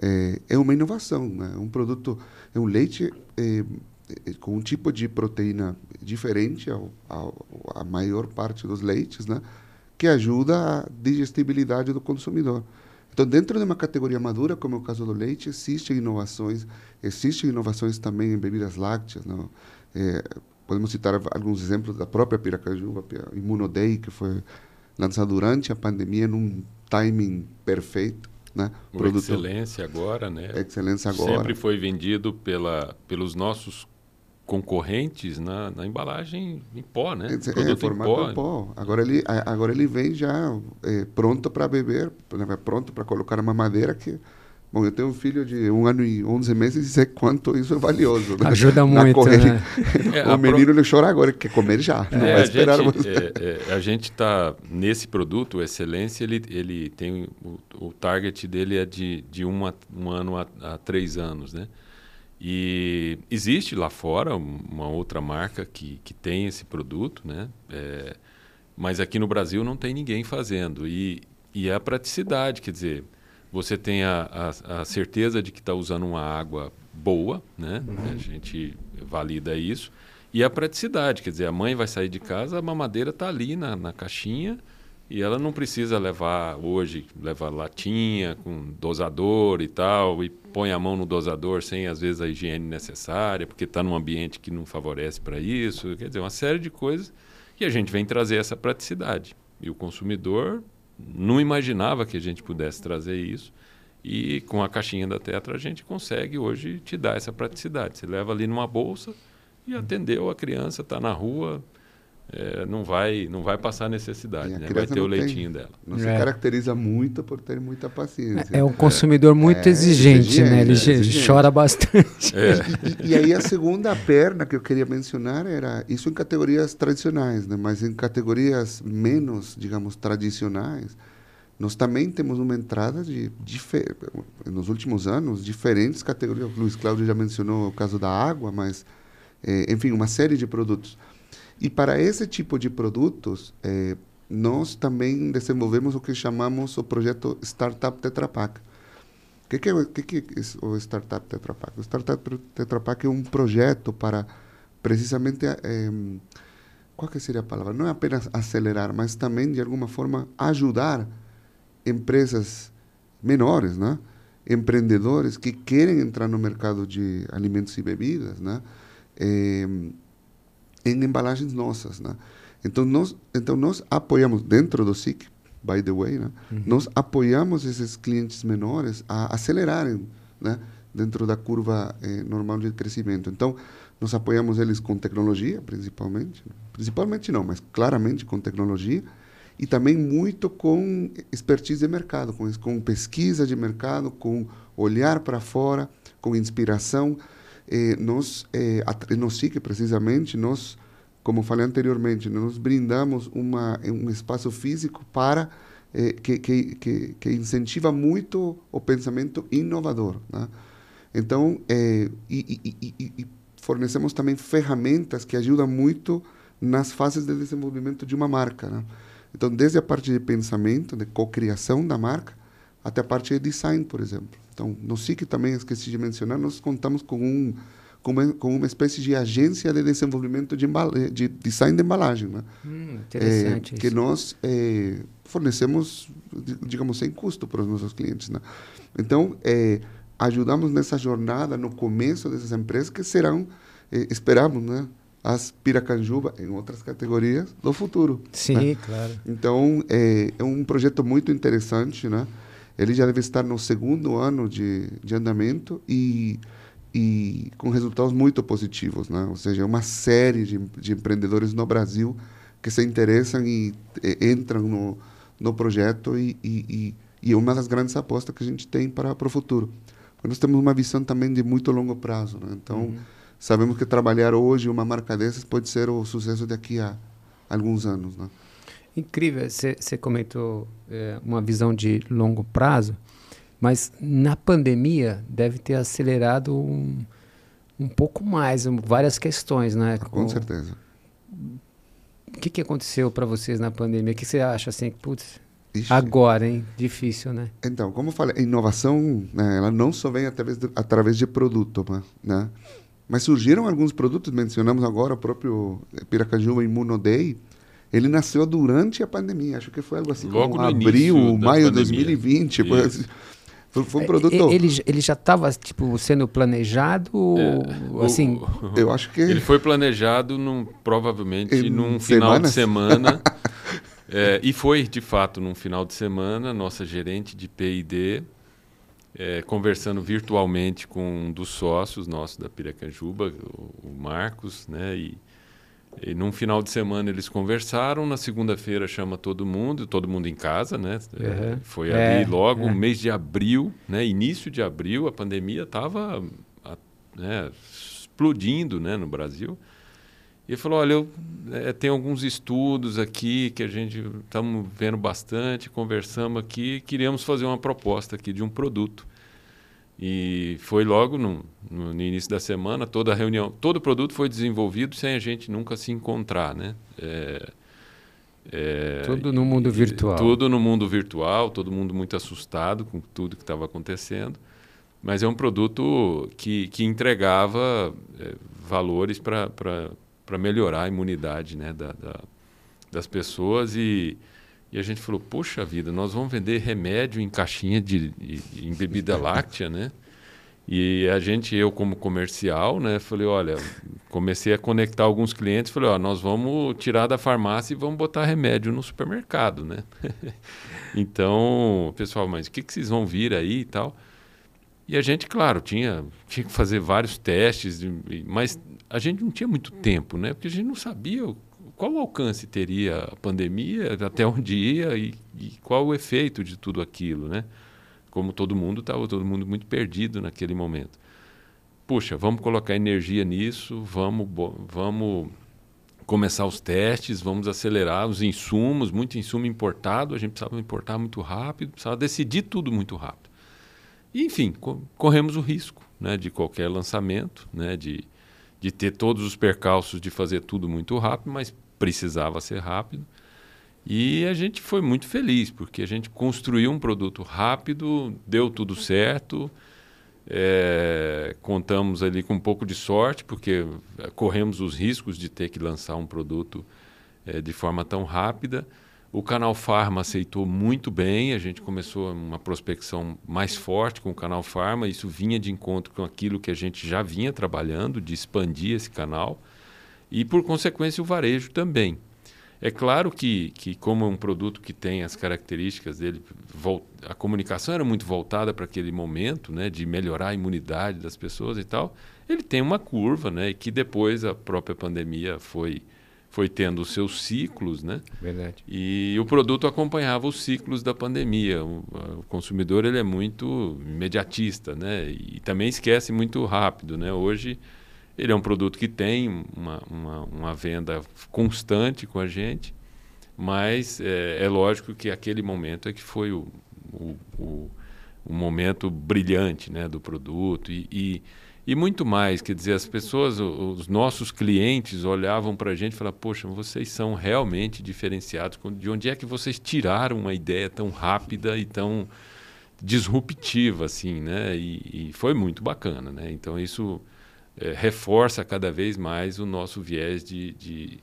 Speaker 2: é, é uma inovação, né? um produto, é um leite é, é, com um tipo de proteína diferente ao, ao, à maior parte dos leites, né? Que ajuda a digestibilidade do consumidor. Então, dentro de uma categoria madura, como é o caso do leite, existem inovações, existem inovações também em bebidas lácteas. Não? É, podemos citar alguns exemplos da própria Piracajuba, a que foi lançada durante a pandemia num timing perfeito. Né?
Speaker 3: Produto... Excelência agora, né?
Speaker 2: Excelência agora.
Speaker 3: Sempre foi vendido pela, pelos nossos concorrentes na, na, embalagem em pó, né?
Speaker 2: É, Produto é, formato em pó. em pó. Agora ele, agora ele vem já é, pronto para beber, né? pronto para colocar uma madeira que... Bom, eu tenho um filho de um ano e onze meses e sei quanto isso é valioso.
Speaker 1: Né? Ajuda muito, né?
Speaker 2: o menino pro... ele chora agora, quer comer já. É, não vai esperar
Speaker 3: a gente é, a gente está nesse produto, o Excelência, ele, ele tem o, o target dele é de, de uma, um ano a, a três anos, né? E existe lá fora uma outra marca que, que tem esse produto, né? É, mas aqui no Brasil não tem ninguém fazendo. E, e é a praticidade, quer dizer, você tem a, a, a certeza de que está usando uma água boa, né? Uhum. A gente valida isso. E a praticidade, quer dizer, a mãe vai sair de casa, a mamadeira está ali na, na caixinha e ela não precisa levar hoje, levar latinha com dosador e tal, e põe a mão no dosador sem às vezes a higiene necessária, porque está num ambiente que não favorece para isso. Quer dizer, uma série de coisas e a gente vem trazer essa praticidade. E o consumidor não imaginava que a gente pudesse trazer isso. E com a caixinha da Tetra a gente consegue hoje te dar essa praticidade. Você leva ali numa bolsa e atendeu a criança, está na rua, é, não vai não vai passar necessidade, né? vai ter o leitinho
Speaker 2: tem,
Speaker 3: dela.
Speaker 2: Não se é. caracteriza muito por ter muita paciência.
Speaker 1: É um consumidor muito é, exigente, né? Ele exigente. chora bastante.
Speaker 2: É. E, e, aí a segunda perna que eu queria mencionar era isso em categorias tradicionais, né? Mas em categorias menos, digamos, tradicionais, nós também temos uma entrada de nos últimos anos diferentes categorias. O Luiz Cláudio já mencionou o caso da água, mas é, enfim, uma série de produtos. E para esse tipo de produtos, eh, nós também desenvolvemos o que chamamos o projeto Startup Tetra Pak. que, que, é, que, que é o Startup Tetra Pak? O Startup Tetra Pak é um projeto para precisamente é, qual seria a palavra? Não é apenas acelerar, mas também de alguma forma ajudar empresas menores, né? empreendedores que querem entrar no mercado de alimentos e bebidas, né? É, em embalagens nossas, né? Então nós, então nós apoiamos dentro do SIC, by the way, né? Uhum. Nós apoiamos esses clientes menores a acelerarem, né? Dentro da curva eh, normal de crescimento. Então nós apoiamos eles com tecnologia, principalmente, principalmente não, mas claramente com tecnologia e também muito com expertise de mercado, com, com pesquisa de mercado, com olhar para fora, com inspiração. Eh, nós, eh, no precisamente, nós, como falei anteriormente, nós brindamos uma, um espaço físico para eh, que, que, que, que, incentiva muito o pensamento inovador. Né? Então, eh, e, e, e, e fornecemos também ferramentas que ajudam muito nas fases de desenvolvimento de uma marca. Né? Então, desde a parte de pensamento, de cocriação da marca, até a parte de design, por exemplo. Então, no SIC também, esqueci de mencionar, nós contamos com, um, com, uma, com uma espécie de agência de desenvolvimento de, de design de embalagem. Né?
Speaker 1: Hum, interessante
Speaker 2: é, Que nós é, fornecemos, digamos, sem custo para os nossos clientes. Né? Então, é, ajudamos nessa jornada, no começo dessas empresas, que serão, esperamos, né? as Piracanjuba em outras categorias do futuro.
Speaker 1: Sim,
Speaker 2: né?
Speaker 1: claro.
Speaker 2: Então, é, é, um projeto muito interessante, né? Ele já deve estar no segundo ano de, de andamento e, e com resultados muito positivos, né? Ou seja, é uma série de, de empreendedores no Brasil que se interessam e, e entram no, no projeto e, e, e, é uma das grandes apostas que a gente tem para, para o futuro. Nós temos uma visão também de muito longo prazo, né? Então... Uhum sabemos que trabalhar hoje uma marca dessas pode ser o sucesso daqui a alguns anos. Né?
Speaker 1: Incrível, você comentou é, uma visão de longo prazo, mas na pandemia deve ter acelerado um, um pouco mais, um, várias questões, né?
Speaker 2: Com, Com certeza.
Speaker 1: O que, que aconteceu para vocês na pandemia? O que você acha assim? Putz, Ixi. agora, hein? Difícil, né?
Speaker 2: Então, como eu falei, a inovação, né, ela não só vem através de, através de produto, né? Mas surgiram alguns produtos, mencionamos agora o próprio Piracanjuba Immunoday. Ele nasceu durante a pandemia, acho que foi algo assim
Speaker 3: Logo
Speaker 2: como abril, maio de 2020. Foi, foi um é, produto.
Speaker 1: Ele, ele já estava tipo sendo planejado, é, assim.
Speaker 2: O, eu acho que
Speaker 3: ele foi planejado num, provavelmente em num final de semana. é, e foi de fato num final de semana. Nossa gerente de P&D é, conversando virtualmente com um dos sócios nossos da Piracanjuba, o, o Marcos, né? E, e num final de semana eles conversaram, na segunda-feira chama todo mundo, todo mundo em casa, né? Uhum. Foi é, ali logo, é. mês de abril, né? Início de abril, a pandemia estava né, explodindo né, no Brasil. E ele falou: olha, eu, é, tem alguns estudos aqui que a gente estamos vendo bastante, conversamos aqui, queríamos fazer uma proposta aqui de um produto. E foi logo no, no, início da semana, toda a reunião, todo o produto foi desenvolvido sem a gente nunca se encontrar, né? É,
Speaker 1: é, tudo no mundo virtual.
Speaker 3: Tudo no mundo virtual, todo mundo muito assustado com tudo que estava acontecendo. Mas é um produto que, que entregava é, valores para para melhorar a imunidade né, da, da, das pessoas e, e a gente falou, poxa vida, nós vamos vender remédio em caixinha de, de em bebida láctea, né? E a gente, eu como comercial, né, falei, olha, comecei a conectar alguns clientes, falei, ó, nós vamos tirar da farmácia e vamos botar remédio no supermercado, né? então, pessoal, mas o que, que vocês vão vir aí e tal? E a gente, claro, tinha, tinha que fazer vários testes, mas a gente não tinha muito tempo, né? Porque a gente não sabia qual alcance teria a pandemia, até onde ia e, e qual o efeito de tudo aquilo, né? Como todo mundo estava, todo mundo muito perdido naquele momento. Puxa, vamos colocar energia nisso, vamos, vamos começar os testes, vamos acelerar os insumos, muito insumo importado, a gente precisava importar muito rápido, precisava decidir tudo muito rápido. E, enfim, co corremos o risco né, de qualquer lançamento, né, de de ter todos os percalços de fazer tudo muito rápido, mas precisava ser rápido. E a gente foi muito feliz, porque a gente construiu um produto rápido, deu tudo certo. É, contamos ali com um pouco de sorte, porque corremos os riscos de ter que lançar um produto é, de forma tão rápida. O canal Farma aceitou muito bem, a gente começou uma prospecção mais forte com o canal Farma, isso vinha de encontro com aquilo que a gente já vinha trabalhando, de expandir esse canal, e por consequência o varejo também. É claro que, que como é um produto que tem as características dele, a comunicação era muito voltada para aquele momento, né, de melhorar a imunidade das pessoas e tal, ele tem uma curva, né, e que depois a própria pandemia foi foi tendo os seus ciclos, né?
Speaker 1: Verdade.
Speaker 3: E o produto acompanhava os ciclos da pandemia. O, o, consumidor ele é muito imediatista, né? E também esquece muito rápido, né? Hoje ele é um produto que tem uma, uma, uma venda constante com a gente, mas é, é, lógico que aquele momento é que foi o, o, o, o momento brilhante, né? Do produto e, e e muito mais, quer dizer, as pessoas, os nossos clientes olhavam para a gente e falavam, poxa, vocês são realmente diferenciados. De onde é que vocês tiraram uma ideia tão rápida e tão disruptiva assim, né? E, e foi muito bacana, né? Então isso é, reforça cada vez mais o nosso viés de, de,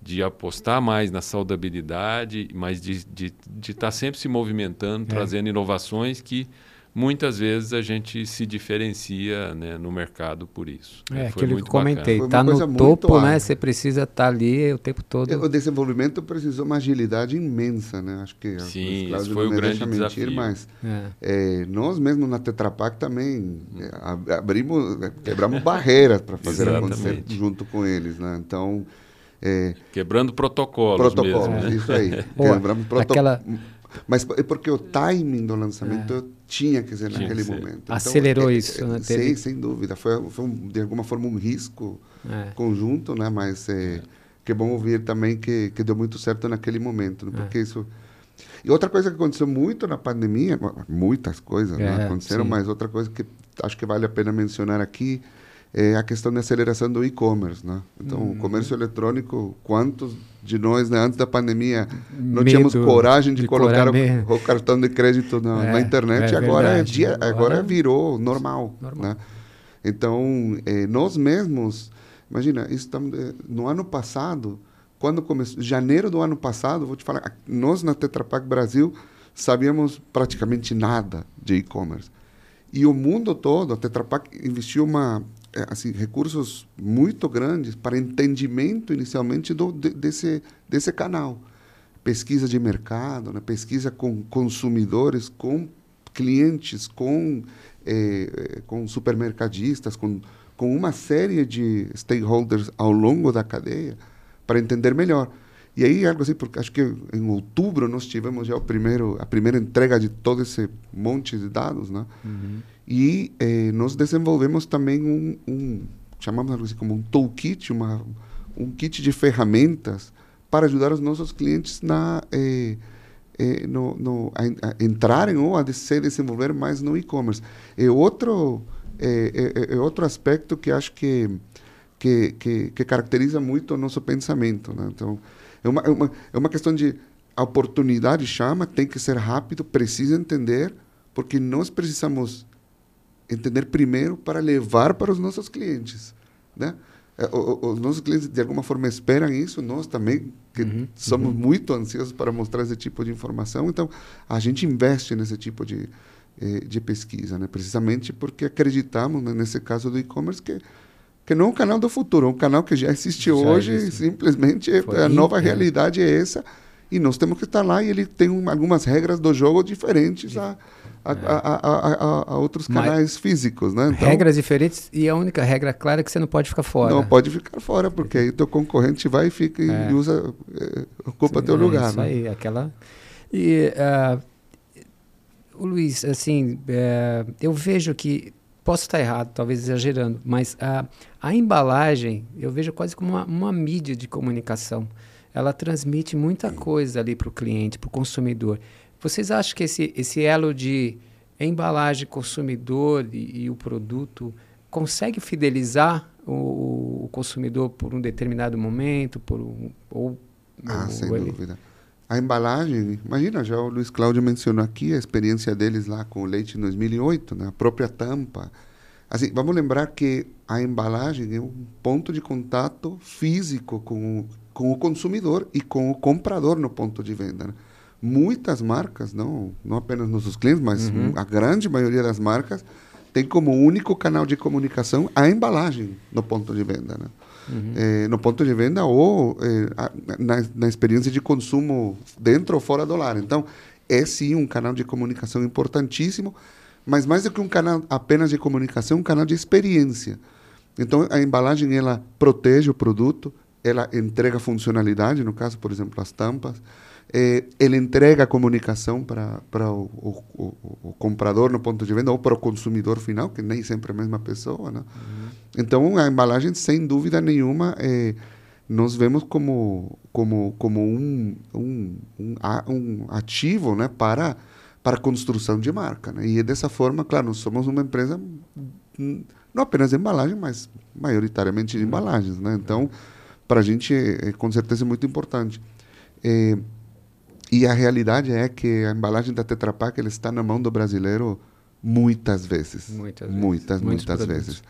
Speaker 3: de apostar mais na saudabilidade, mas de estar de, de tá sempre se movimentando, é. trazendo inovações que muitas vezes a gente se diferencia né, no mercado por isso.
Speaker 1: É, né? aquilo que eu comentei, está no topo, né? Você precisa estar tá ali o tempo todo.
Speaker 2: O desenvolvimento precisou uma agilidade imensa, né? Acho que
Speaker 3: Sim, isso foi o grande mentir, desafio.
Speaker 2: Mas é. É, nós mesmo na Tetra Pak também é, abrimos, quebramos barreiras para fazer acontecer junto com eles, né? Então
Speaker 3: é, Quebrando protocolos,
Speaker 2: protocolos
Speaker 3: mesmo,
Speaker 2: né? isso aí. Quebramos protocolos. Aquela mas é porque o timing do lançamento é. tinha que ser tinha naquele que ser. momento. Então,
Speaker 1: Acelerou
Speaker 2: é,
Speaker 1: isso, né?
Speaker 2: Teve... Sim, sem dúvida. Foi, foi um, de alguma forma um risco é. conjunto, né? Mas é, que é bom ouvir também que, que deu muito certo naquele momento, né? porque isso... E outra coisa que aconteceu muito na pandemia, muitas coisas né? aconteceram, sim. mas outra coisa que acho que vale a pena mencionar aqui é a questão da aceleração do e-commerce, né? Então, o uhum. comércio eletrônico, quantos de nós, né, antes da pandemia, não Medo, tínhamos coragem de, de colocar o, o, cartão de crédito na, é, na internet, é agora, é dia, agora, agora virou normal, normal. Né? Então, eh, nós mesmos, imagina, estamos, eh, no ano passado, quando começou, janeiro do ano passado, vou te falar, nós na Tetra Pak Brasil sabíamos praticamente nada de e-commerce. E o mundo todo, a Tetra Pak investiu uma é, assim, recursos muito grandes para entendimento inicialmente do, de, desse, desse canal. Pesquisa de mercado, né? pesquisa com consumidores, com clientes, com, é, com supermercadistas, com, com uma série de stakeholders ao longo da cadeia para entender melhor. E aí, algo assim, porque acho que em outubro nós tivemos já o primeiro, a primeira entrega de todo esse monte de dados, né? Uhum. E eh, nós desenvolvemos também um, um chamamos assim como um toolkit, uma, um kit de ferramentas para ajudar os nossos clientes na, eh, eh, no, no, a, a entrarem ou a se desenvolver mais no e-commerce. É outro, é, é, é, outro aspecto que acho que, que, que, que caracteriza muito o nosso pensamento. Né? Então, é uma, é, uma, é uma questão de oportunidade chama, tem que ser rápido, precisa entender, porque nós precisamos entender primeiro para levar para os nossos clientes, né? É, os nossos clientes de alguma forma esperam isso, nós também que uhum, somos uhum. muito ansiosos para mostrar esse tipo de informação, então a gente investe nesse tipo de eh, de pesquisa, né? Precisamente porque acreditamos né, nesse caso do e-commerce que que não é um canal do futuro, é um canal que já existe já hoje, existe. simplesmente Foi a nova realidade é essa e nós temos que estar lá e ele tem um, algumas regras do jogo diferentes a, a, a, a, outros canais Mas, físicicos, né?
Speaker 1: Então, regras diferentes e a única regra clara é que você não pode ficar fora.
Speaker 2: Não pode ficar fora, porque aí teu concorrente vai e fica é. e usa, é, ocupa Sim, teu é lugar.
Speaker 1: Isso
Speaker 2: né?
Speaker 1: aí, aquela... E, uh, o Luiz, assim, uh, eu vejo que, posso estar errado, talvez exagerando, mas a, a embalagem eu vejo quase como uma, uma mídia de comunicação. Ela transmite muita coisa ali para o cliente, para o consumidor. Vocês acham que esse, esse elo de embalagem, consumidor e, e o produto consegue fidelizar o, o, consumidor por um determinado momento, por um, ou
Speaker 2: ah, sem
Speaker 1: ele...
Speaker 2: dúvida. a embalagem, imagina, já o Luiz Cláudio mencionou aqui a experiência deles lá com o leite em 2008, né? a própria tampa. Assim, vamos lembrar que a embalagem é um ponto de contato físico com, com o consumidor e com o comprador no ponto de venda. Né? Muitas marcas, não, não apenas nossos clientes, mas uhum. a grande maioria das marcas tem como único canal de comunicação a embalagem no ponto de venda. Né? Uhum. É, no ponto de venda ou é, na, na experiência de consumo dentro ou fora do lar. Então, é sim um canal de comunicação importantíssimo mas mais do que um canal apenas de comunicação, um canal de experiência. Então, a embalagem ela protege o produto, ela entrega funcionalidade, no caso, por exemplo, as tampas, é, ele entrega a comunicação para, o, o, o, o, comprador no ponto de venda ou para o consumidor final, que nem sempre é a mesma pessoa. Né? Uhum. Então, a embalagem, sem dúvida nenhuma, é, nós vemos como, como, como um, um, um, um ativo né, para para a construção de marca. Né? E dessa forma, claro, nós somos uma empresa hum, não apenas de embalagem, mas maioritariamente de embalagens. Né? Então, para a gente, é, é, com certeza, é muito importante. É, e a realidade é que a embalagem da Tetra Pak ela está na mão do brasileiro muitas vezes.
Speaker 1: Muitas,
Speaker 2: muitas, muitas vezes.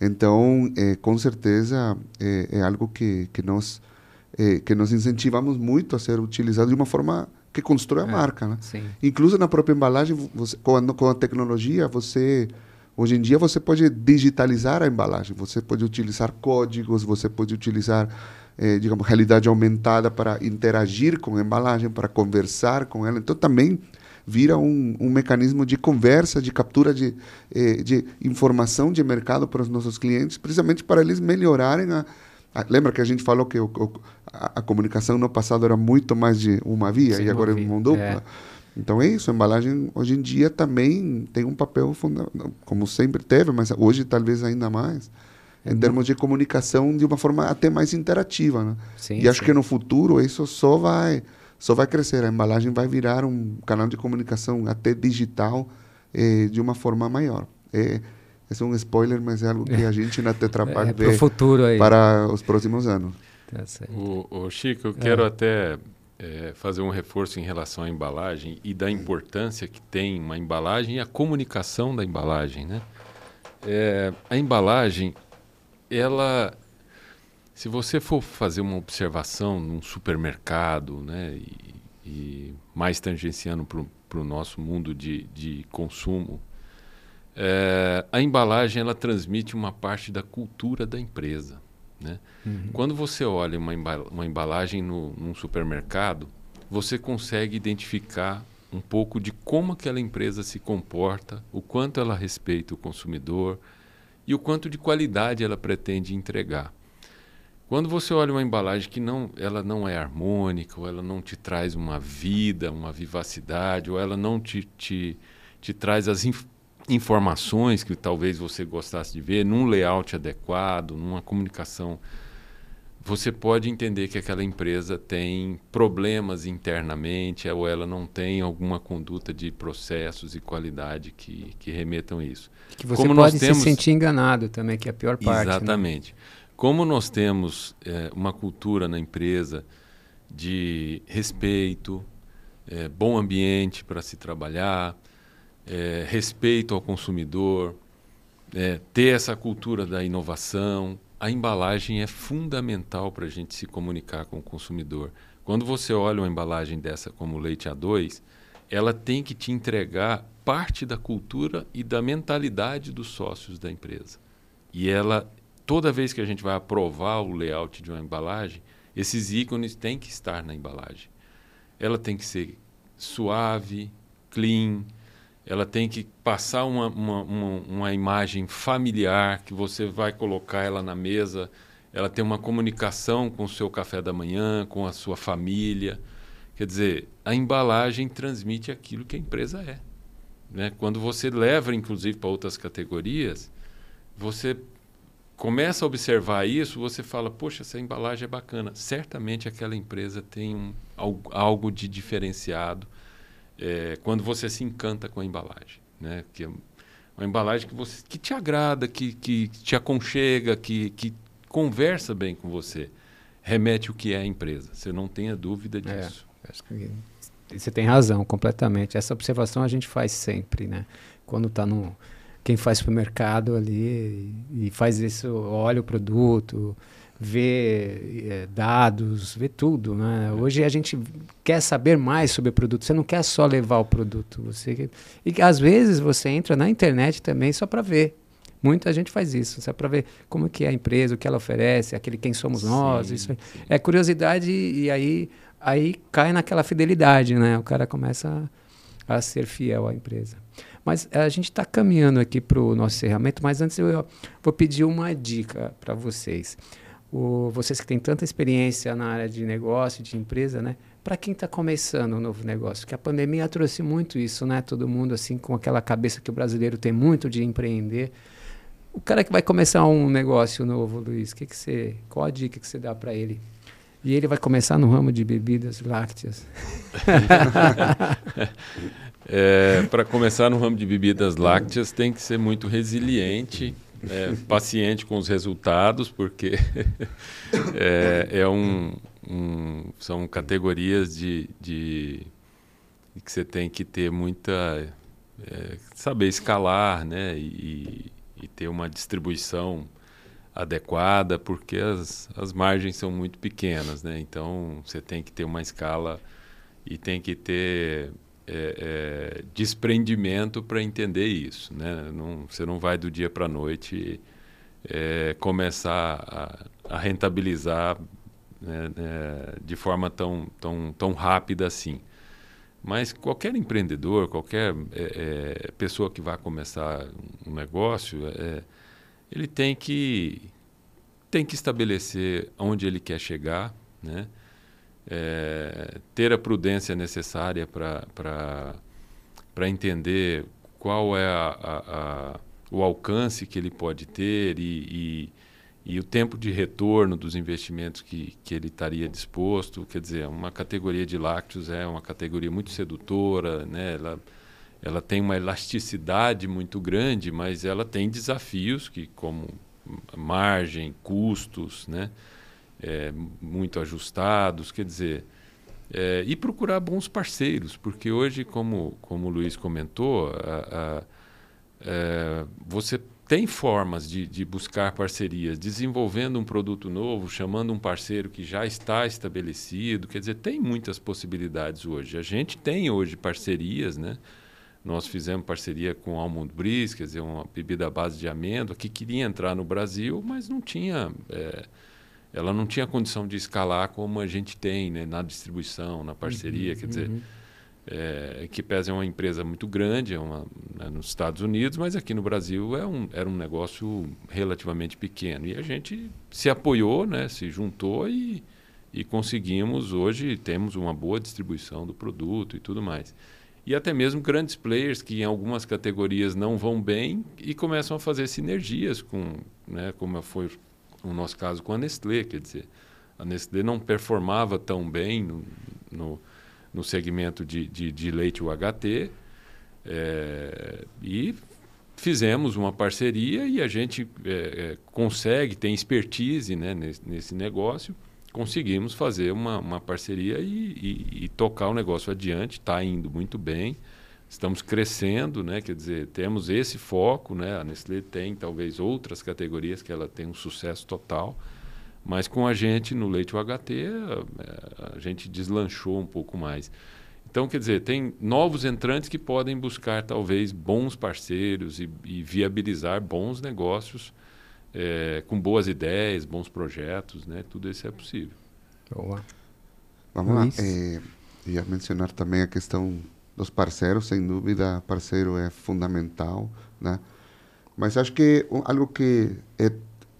Speaker 2: Então, é, com certeza, é, é, algo que, que, nós, é, que nós incentivamos muito a ser utilizado de uma forma que constrói a é, marca, né?
Speaker 1: Sim.
Speaker 2: Incluso na própria embalagem, você, com, a, com a tecnologia, você hoje em dia você pode digitalizar a embalagem, você pode utilizar códigos, você pode utilizar eh, digamos realidade aumentada para interagir com a embalagem, para conversar com ela. Então também vira um, um mecanismo de conversa, de captura de, eh, de informação de mercado para os nossos clientes, precisamente para eles melhorarem a lembra que a gente falou que o, o, a, a, comunicação no passado era muito mais de uma via Sim, e agora é uma dupla? É. Então é isso, a embalagem hoje em dia também tem um papel fundamental, como sempre teve, mas hoje talvez ainda mais, é em termos de comunicação de uma forma até mais interativa. Né? Sim, e acho sim. que no futuro isso só vai, só vai crescer, a embalagem vai virar um canal de comunicação até digital eh, de uma forma maior. É, esse é um spoiler, mas é algo que a gente na Tetra Pak é, vê
Speaker 1: futuro aí.
Speaker 2: para os próximos anos.
Speaker 3: Tá o, o, Chico, eu quero é. até é, fazer um reforço em relação à embalagem e da importância que tem uma embalagem e a comunicação da embalagem, né? É, a embalagem, ela, se você for fazer uma observação num supermercado, né, e, e mais tangenciando para o nosso mundo de, de consumo é, a embalagem ela transmite uma parte da cultura da empresa. Né? Uhum. Quando você olha uma, uma embalagem no, num supermercado, você consegue identificar um pouco de como aquela empresa se comporta, o quanto ela respeita o consumidor e o quanto de qualidade ela pretende entregar. Quando você olha uma embalagem que não, ela não é harmônica, ou ela não te traz uma vida, uma vivacidade, ou ela não te, te, te traz as, informações que talvez você gostasse de ver, num layout adequado, numa comunicação, você pode entender que aquela empresa tem problemas internamente ou ela não tem alguma conduta de processos e qualidade que, que remetam a isso.
Speaker 1: Que você Como pode temos... se sentir enganado também, que é a pior parte.
Speaker 3: Né? Exatamente. Né? Como nós temos é, uma cultura na empresa de respeito, é, bom ambiente para se trabalhar, é, respeito ao consumidor, é, ter essa cultura da inovação. A embalagem é fundamental para a gente se comunicar com o consumidor. Quando você olha uma embalagem dessa como leite A2, ela tem que te entregar parte da cultura e da mentalidade dos sócios da empresa. E ela, toda vez que a gente vai aprovar o layout de uma embalagem, esses ícones têm que estar na embalagem. Ela tem que ser suave, clean, ela tem que passar uma, uma, uma, uma, imagem familiar que você vai colocar ela na mesa. Ela tem uma comunicação com o seu café da manhã, com a sua família. Quer dizer, a embalagem transmite aquilo que a empresa é. Né? Quando você leva, inclusive, para outras categorias, você começa a observar isso, você fala, poxa, essa embalagem é bacana. Certamente aquela empresa tem um, algo, algo de diferenciado é, quando você se encanta com a embalagem, né? Que é uma embalagem que, você, que te agrada, que, que te aconchega, que, que conversa bem com você. remete o que é a empresa. Você não tenha dúvida
Speaker 1: É,
Speaker 3: disso.
Speaker 1: acho que você tem razão completamente. Essa observação a gente faz sempre, né? Quando está no quem faz supermercado ali e, e faz isso, olha o produto, vê é, dados, vê tudo, né? Hoje a gente quer saber mais sobre o produto. Você não quer só levar o produto, você quer- e às vezes você entra na internet também só para ver. Muita gente faz isso, só para ver como que é a empresa, o que ela oferece, aquele quem somos nós,
Speaker 3: Sim,
Speaker 1: isso
Speaker 3: sim.
Speaker 1: É curiosidade e aí aí cai naquela fidelidade, né? O cara começa a, a ser fiel à empresa. Mas a gente está caminhando aqui para o nosso encerramento, mas antes eu vou pedir uma dica para vocês. O, vocês que têm tanta experiência na área de negócio, de empresa, né? Para quem está começando um novo negócio, que a pandemia trouxe muito isso, né? Todo mundo assim com aquela cabeça que o brasileiro tem muito de empreender. O cara que vai começar um negócio novo, Luiz, que que você, qual a dica que você dá para ele? E ele vai começar no ramo de bebidas lácteas.
Speaker 3: Para começar no ramo de bebidas lácteas, tem que ser muito resiliente, é, paciente com os resultados, porque é, é um, um- são categorias de, de- que você tem que ter muita é, saber escalar, né, e, e ter uma distribuição adequada, porque as, as margens são muito pequenas, né? Então você tem que ter uma escala e tem que ter é, é, desprendimento para entender isso, né? Não, você não vai do dia para a noite é, começar a, a rentabilizar né, né, de forma tão, tão, tão rápida assim. Mas qualquer empreendedor, qualquer é, é, pessoa que vai começar um negócio, é, ele tem que tem que estabelecer onde ele quer chegar, né? É, ter a prudência necessária para entender qual é a, a, a, o alcance que ele pode ter e, e, e, o tempo de retorno dos investimentos que, que ele estaria disposto. Quer dizer, uma categoria de lácteos é uma categoria muito sedutora, né? ela, ela tem uma elasticidade muito grande, mas ela tem desafios que, como margem, custos, né? É, muito ajustados, quer dizer, é, e procurar bons parceiros, porque hoje, como, como o Luiz comentou, a, a, é, você tem formas de, de, buscar parcerias, desenvolvendo um produto novo, chamando um parceiro que já está estabelecido, quer dizer, tem muitas possibilidades hoje. A gente tem hoje parcerias, né? Nós fizemos parceria com Almond Breeze, quer dizer, uma bebida à base de amêndoa, que queria entrar no Brasil, mas não tinha, é, ela não tinha condição de escalar como a gente tem né, na distribuição, na parceria.
Speaker 1: Uhum,
Speaker 3: quer dizer,
Speaker 1: uhum.
Speaker 3: é, que pesa é uma empresa muito grande é uma, né, nos Estados Unidos, mas aqui no Brasil é um, era um negócio relativamente pequeno. E a gente se apoiou, né, se juntou e, e conseguimos, hoje temos uma boa distribuição do produto e tudo mais e até mesmo grandes players que em algumas categorias não vão bem e começam a fazer sinergias com, né, como foi o nosso caso com a Nestlé, quer dizer, a Nestlé não performava tão bem no, no, no segmento de, de, de, leite UHT é, e fizemos uma parceria e a gente é, consegue, tem expertise né, nesse, nesse negócio, conseguimos fazer uma, uma parceria e, e, e, tocar o negócio adiante. Está indo muito bem, estamos crescendo, né? quer dizer, temos esse foco. Né? A Nestlé tem talvez outras categorias que ela tem um sucesso total, mas com a gente no leite UHT a, a gente deslanchou um pouco mais. Então, quer dizer, tem novos entrantes que podem buscar talvez bons parceiros e, e viabilizar bons negócios é, com boas ideias, bons projetos, né? Tudo isso é possível.
Speaker 1: Boa.
Speaker 2: Vamos Luiz. lá. É, ia mencionar também a questão dos parceiros, sem dúvida, parceiro é fundamental, né? Mas acho que algo que é,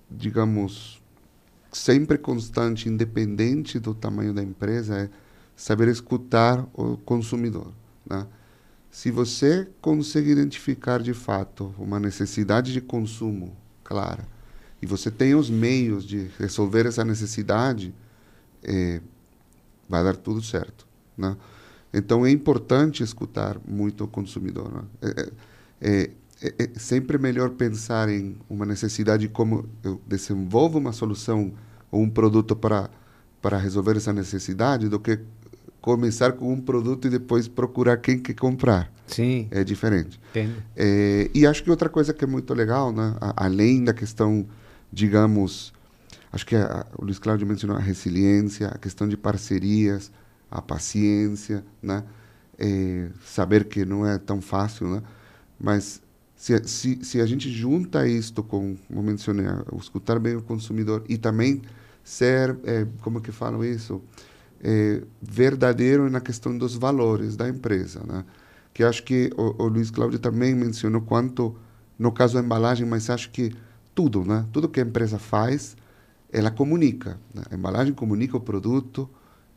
Speaker 2: digamos, sempre constante, independente do tamanho da empresa, é saber escutar o consumidor, né? Se você consegue identificar de fato uma necessidade de consumo clara, e você tem os meios de resolver essa necessidade, é, vai dar tudo certo. Né? Então é importante escutar muito o consumidor. Né? É, é, é, sempre melhor pensar em uma necessidade como eu desenvolvo uma solução ou um produto para para resolver essa necessidade do que começar com um produto e depois procurar quem quer comprar.
Speaker 1: Sim.
Speaker 2: É diferente. É, e acho que outra coisa que é muito legal, né, a, além da questão, digamos, acho que a, o Luiz Cláudio mencionou a resiliência, a questão de parcerias, a paciência, né, é, saber que não é tão fácil, né, mas se, se, se a gente junta isto com, como mencionei, escutar bem o consumidor e também ser, é, como que falam isso, é, verdadeiro na questão dos valores da empresa, né? Que acho que o, o Luiz Cláudio também mencionou quanto, no caso da embalagem, mas acho que tudo, né? Tudo que a empresa faz, ela comunica. Né? A embalagem comunica o produto,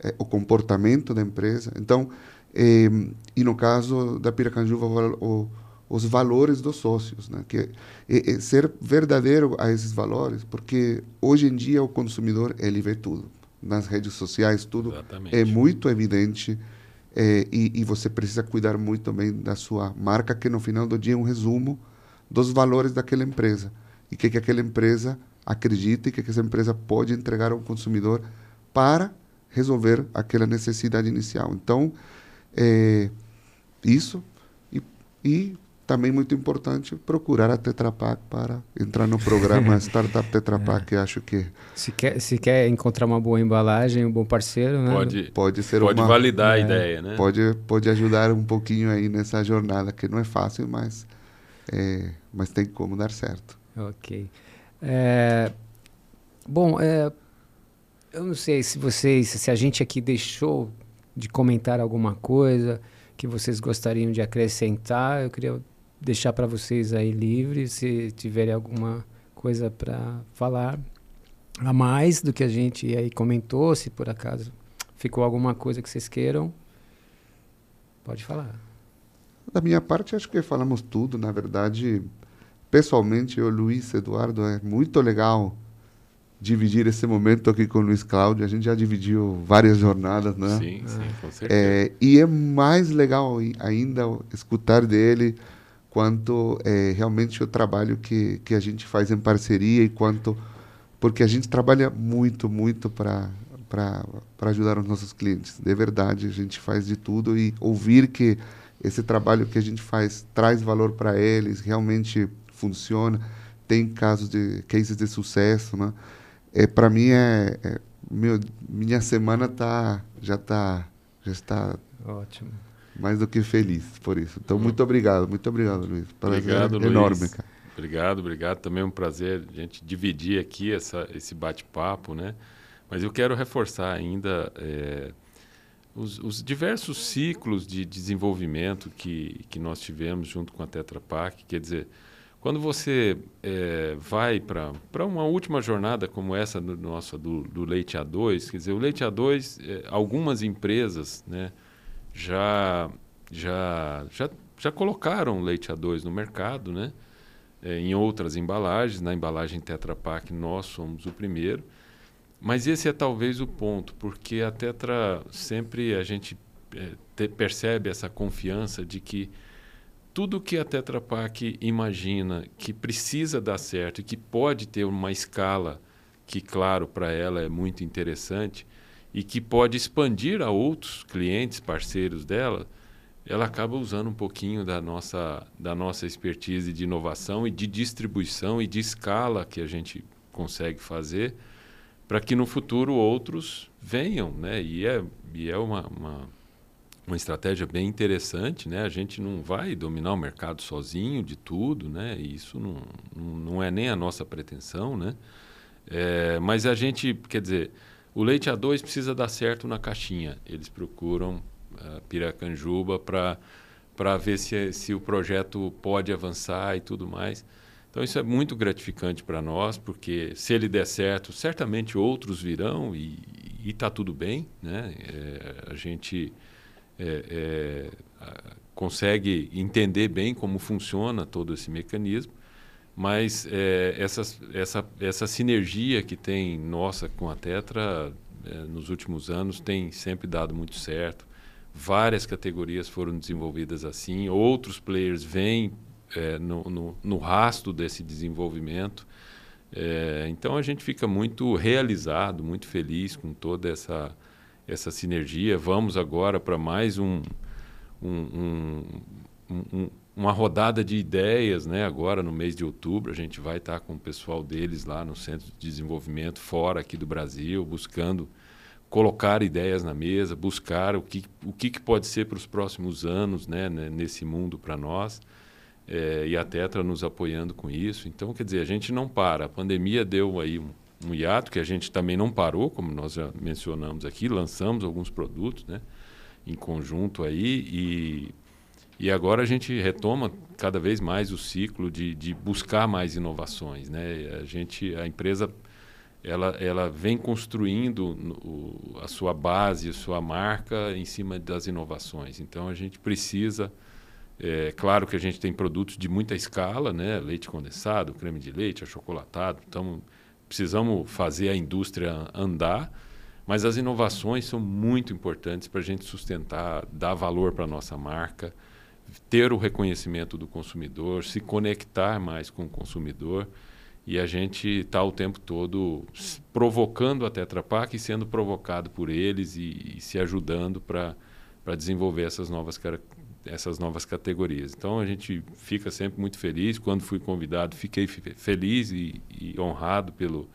Speaker 2: é, o comportamento da empresa. Então, é, e no caso da Piracanjuva, o, os valores dos sócios, né? Que é, é, ser verdadeiro a esses valores, porque hoje em dia o consumidor ele vê tudo nas redes sociais, tudo
Speaker 3: Exatamente.
Speaker 2: é muito evidente é, e, e, você precisa cuidar muito também da sua marca, que no final do dia é um resumo dos valores daquela empresa e que, que aquela empresa acredita e que, que essa empresa pode entregar ao consumidor para resolver aquela necessidade inicial. Então, é, isso e, e também muito importante procurar a Tetra Pak para entrar no programa Startup Tetra Pak, que acho que
Speaker 1: se quer se quer encontrar uma boa embalagem, um bom parceiro, né?
Speaker 3: Pode
Speaker 2: pode ser
Speaker 3: pode
Speaker 2: uma,
Speaker 3: validar
Speaker 1: é,
Speaker 3: a ideia, né?
Speaker 2: Pode pode ajudar um pouquinho aí nessa jornada que não é fácil, mas é, mas tem como dar certo.
Speaker 1: Ok. É, bom, é, eu não sei se vocês, se a gente aqui deixou de comentar alguma coisa que vocês gostariam de acrescentar, eu queria deixar para vocês aí livre, se tiverem alguma coisa para falar a mais do que a gente aí comentou, se por acaso ficou alguma coisa que vocês queiram, pode falar.
Speaker 2: Da minha parte, acho que falamos tudo. Na verdade, pessoalmente, eu, Luiz Eduardo, é muito legal dividir esse momento aqui com o Luiz Cláudio. A gente já dividiu várias jornadas, né?
Speaker 3: Sim, sim, com certeza.
Speaker 2: É, e é mais legal ainda escutar dele quanto é, realmente o trabalho que, que a gente faz em parceria e quanto porque a gente trabalha muito muito para para ajudar os nossos clientes de verdade a gente faz de tudo e ouvir que esse trabalho que a gente faz traz valor para eles realmente funciona tem casos de cases de sucesso né é para mim é, é meu, minha semana tá já tá já está
Speaker 1: ótimo
Speaker 2: mais do que feliz por isso. Então, muito obrigado, muito obrigado, Luiz.
Speaker 3: Prazer obrigado, Luiz.
Speaker 2: enorme, cara.
Speaker 3: Obrigado, obrigado. Também é um prazer a gente dividir aqui essa, esse bate-papo, né? Mas eu quero reforçar ainda é, os, os, diversos ciclos de desenvolvimento que, que nós tivemos junto com a Tetra Pak. Quer dizer, quando você é, vai para uma última jornada como essa do, nossa do, do leite A2, quer dizer, o leite A2, é, algumas empresas, né? já, já, já, já colocaram leite A2 no mercado, né? É, em outras embalagens. Na embalagem Tetra Pak, nós somos o primeiro. Mas esse é talvez o ponto, porque a Tetra sempre a gente te, percebe essa confiança de que tudo que a Tetra Pak imagina que precisa dar certo e que pode ter uma escala que, claro, para ela é muito interessante, e que pode expandir a outros clientes, parceiros dela, ela acaba usando um pouquinho da nossa, da nossa expertise de inovação e de distribuição e de escala que a gente consegue fazer para que no futuro outros venham, né? E é, e é uma, uma, uma, estratégia bem interessante, né? A gente não vai dominar o mercado sozinho de tudo, né? E isso não, não, é nem a nossa pretensão, né? É, mas a gente, quer dizer, o leite A2 precisa dar certo na caixinha. Eles procuram a Piracanjuba para ver se, se o projeto pode avançar e tudo mais. Então isso é muito gratificante para nós, porque se ele der certo, certamente outros virão e está tudo bem. Né? É, a gente é, é, consegue entender bem como funciona todo esse mecanismo. Mas é, essa, essa, essa sinergia que tem nossa com a Tetra é, nos últimos anos tem sempre dado muito certo. Várias categorias foram desenvolvidas assim, outros players vêm é, no, no, no, rastro desse desenvolvimento. É, então a gente fica muito realizado, muito feliz com toda essa, essa sinergia. Vamos agora para mais um, um, um, uma rodada de ideias, né? Agora no mês de outubro a gente vai estar com o pessoal deles lá no Centro de Desenvolvimento fora aqui do Brasil, buscando colocar ideias na mesa, buscar o que, o que, pode ser para os próximos anos né, nesse mundo para nós. É, e a Tetra nos apoiando com isso. Então, quer dizer, a gente não para. A pandemia deu aí um, um hiato que a gente também não parou, como nós já mencionamos aqui, lançamos alguns produtos né, em conjunto aí e, e agora a gente retoma cada vez mais o ciclo de, de buscar mais inovações. Né? A, gente, a empresa ela, ela vem construindo a sua base, a sua marca em cima das inovações. Então a gente precisa, é claro que a gente tem produtos de muita escala, né? leite condensado, creme de leite, achocolatado, então precisamos fazer a indústria andar, mas as inovações são muito importantes para a gente sustentar, dar valor para a nossa marca, ter o reconhecimento do consumidor, se conectar mais com o consumidor. E a gente está o tempo todo provocando a Tetra Pak e sendo provocado por eles e, e se ajudando para desenvolver essas novas, essas novas categorias. Então a gente fica sempre muito feliz. Quando fui convidado, fiquei feliz e, e honrado pelo,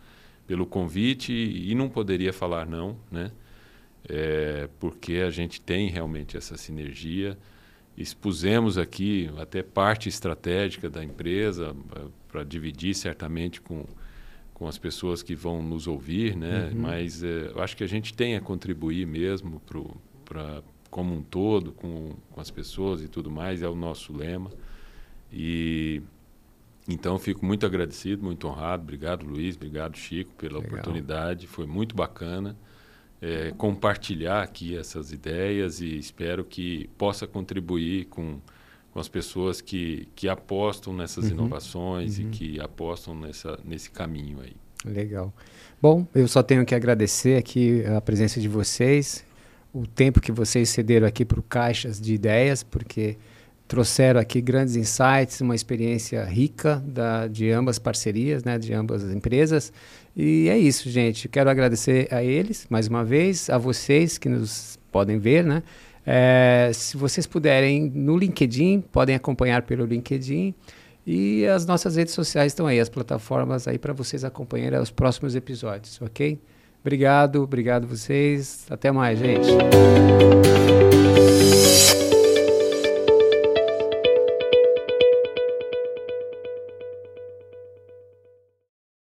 Speaker 3: pelo convite e, e, não poderia falar não, né? É, porque a gente tem realmente essa sinergia expusemos aqui até parte estratégica da empresa eh, para dividir certamente com, com as pessoas que vão nos ouvir, né? Uhum. Mas é, eu acho que a gente tem a contribuir mesmo para como um todo com, com as pessoas e tudo mais é o nosso lema e então fico muito agradecido, muito honrado. Obrigado Luiz, obrigado Chico pela Legal. oportunidade, foi muito bacana é, compartilhar aqui essas ideias e espero que possa contribuir com, com as pessoas que, que apostam nessas uhum, inovações uhum. e que apostam nessa, nesse caminho aí.
Speaker 1: Legal. Bom, eu só tenho que agradecer aqui a presença de vocês, o tempo que vocês cederam aqui para o Caixas de Ideias, porque trouxeram aqui grandes insights, uma experiência rica da, de ambas parcerias, né, de ambas as empresas. E é isso, gente. Quero agradecer a eles mais uma vez, a vocês que nos podem ver, né? É, se vocês puderem, no LinkedIn, podem acompanhar pelo LinkedIn. E as nossas redes sociais estão aí, as plataformas aí para vocês acompanharem os próximos episódios, ok? Obrigado, obrigado vocês. Até mais, gente.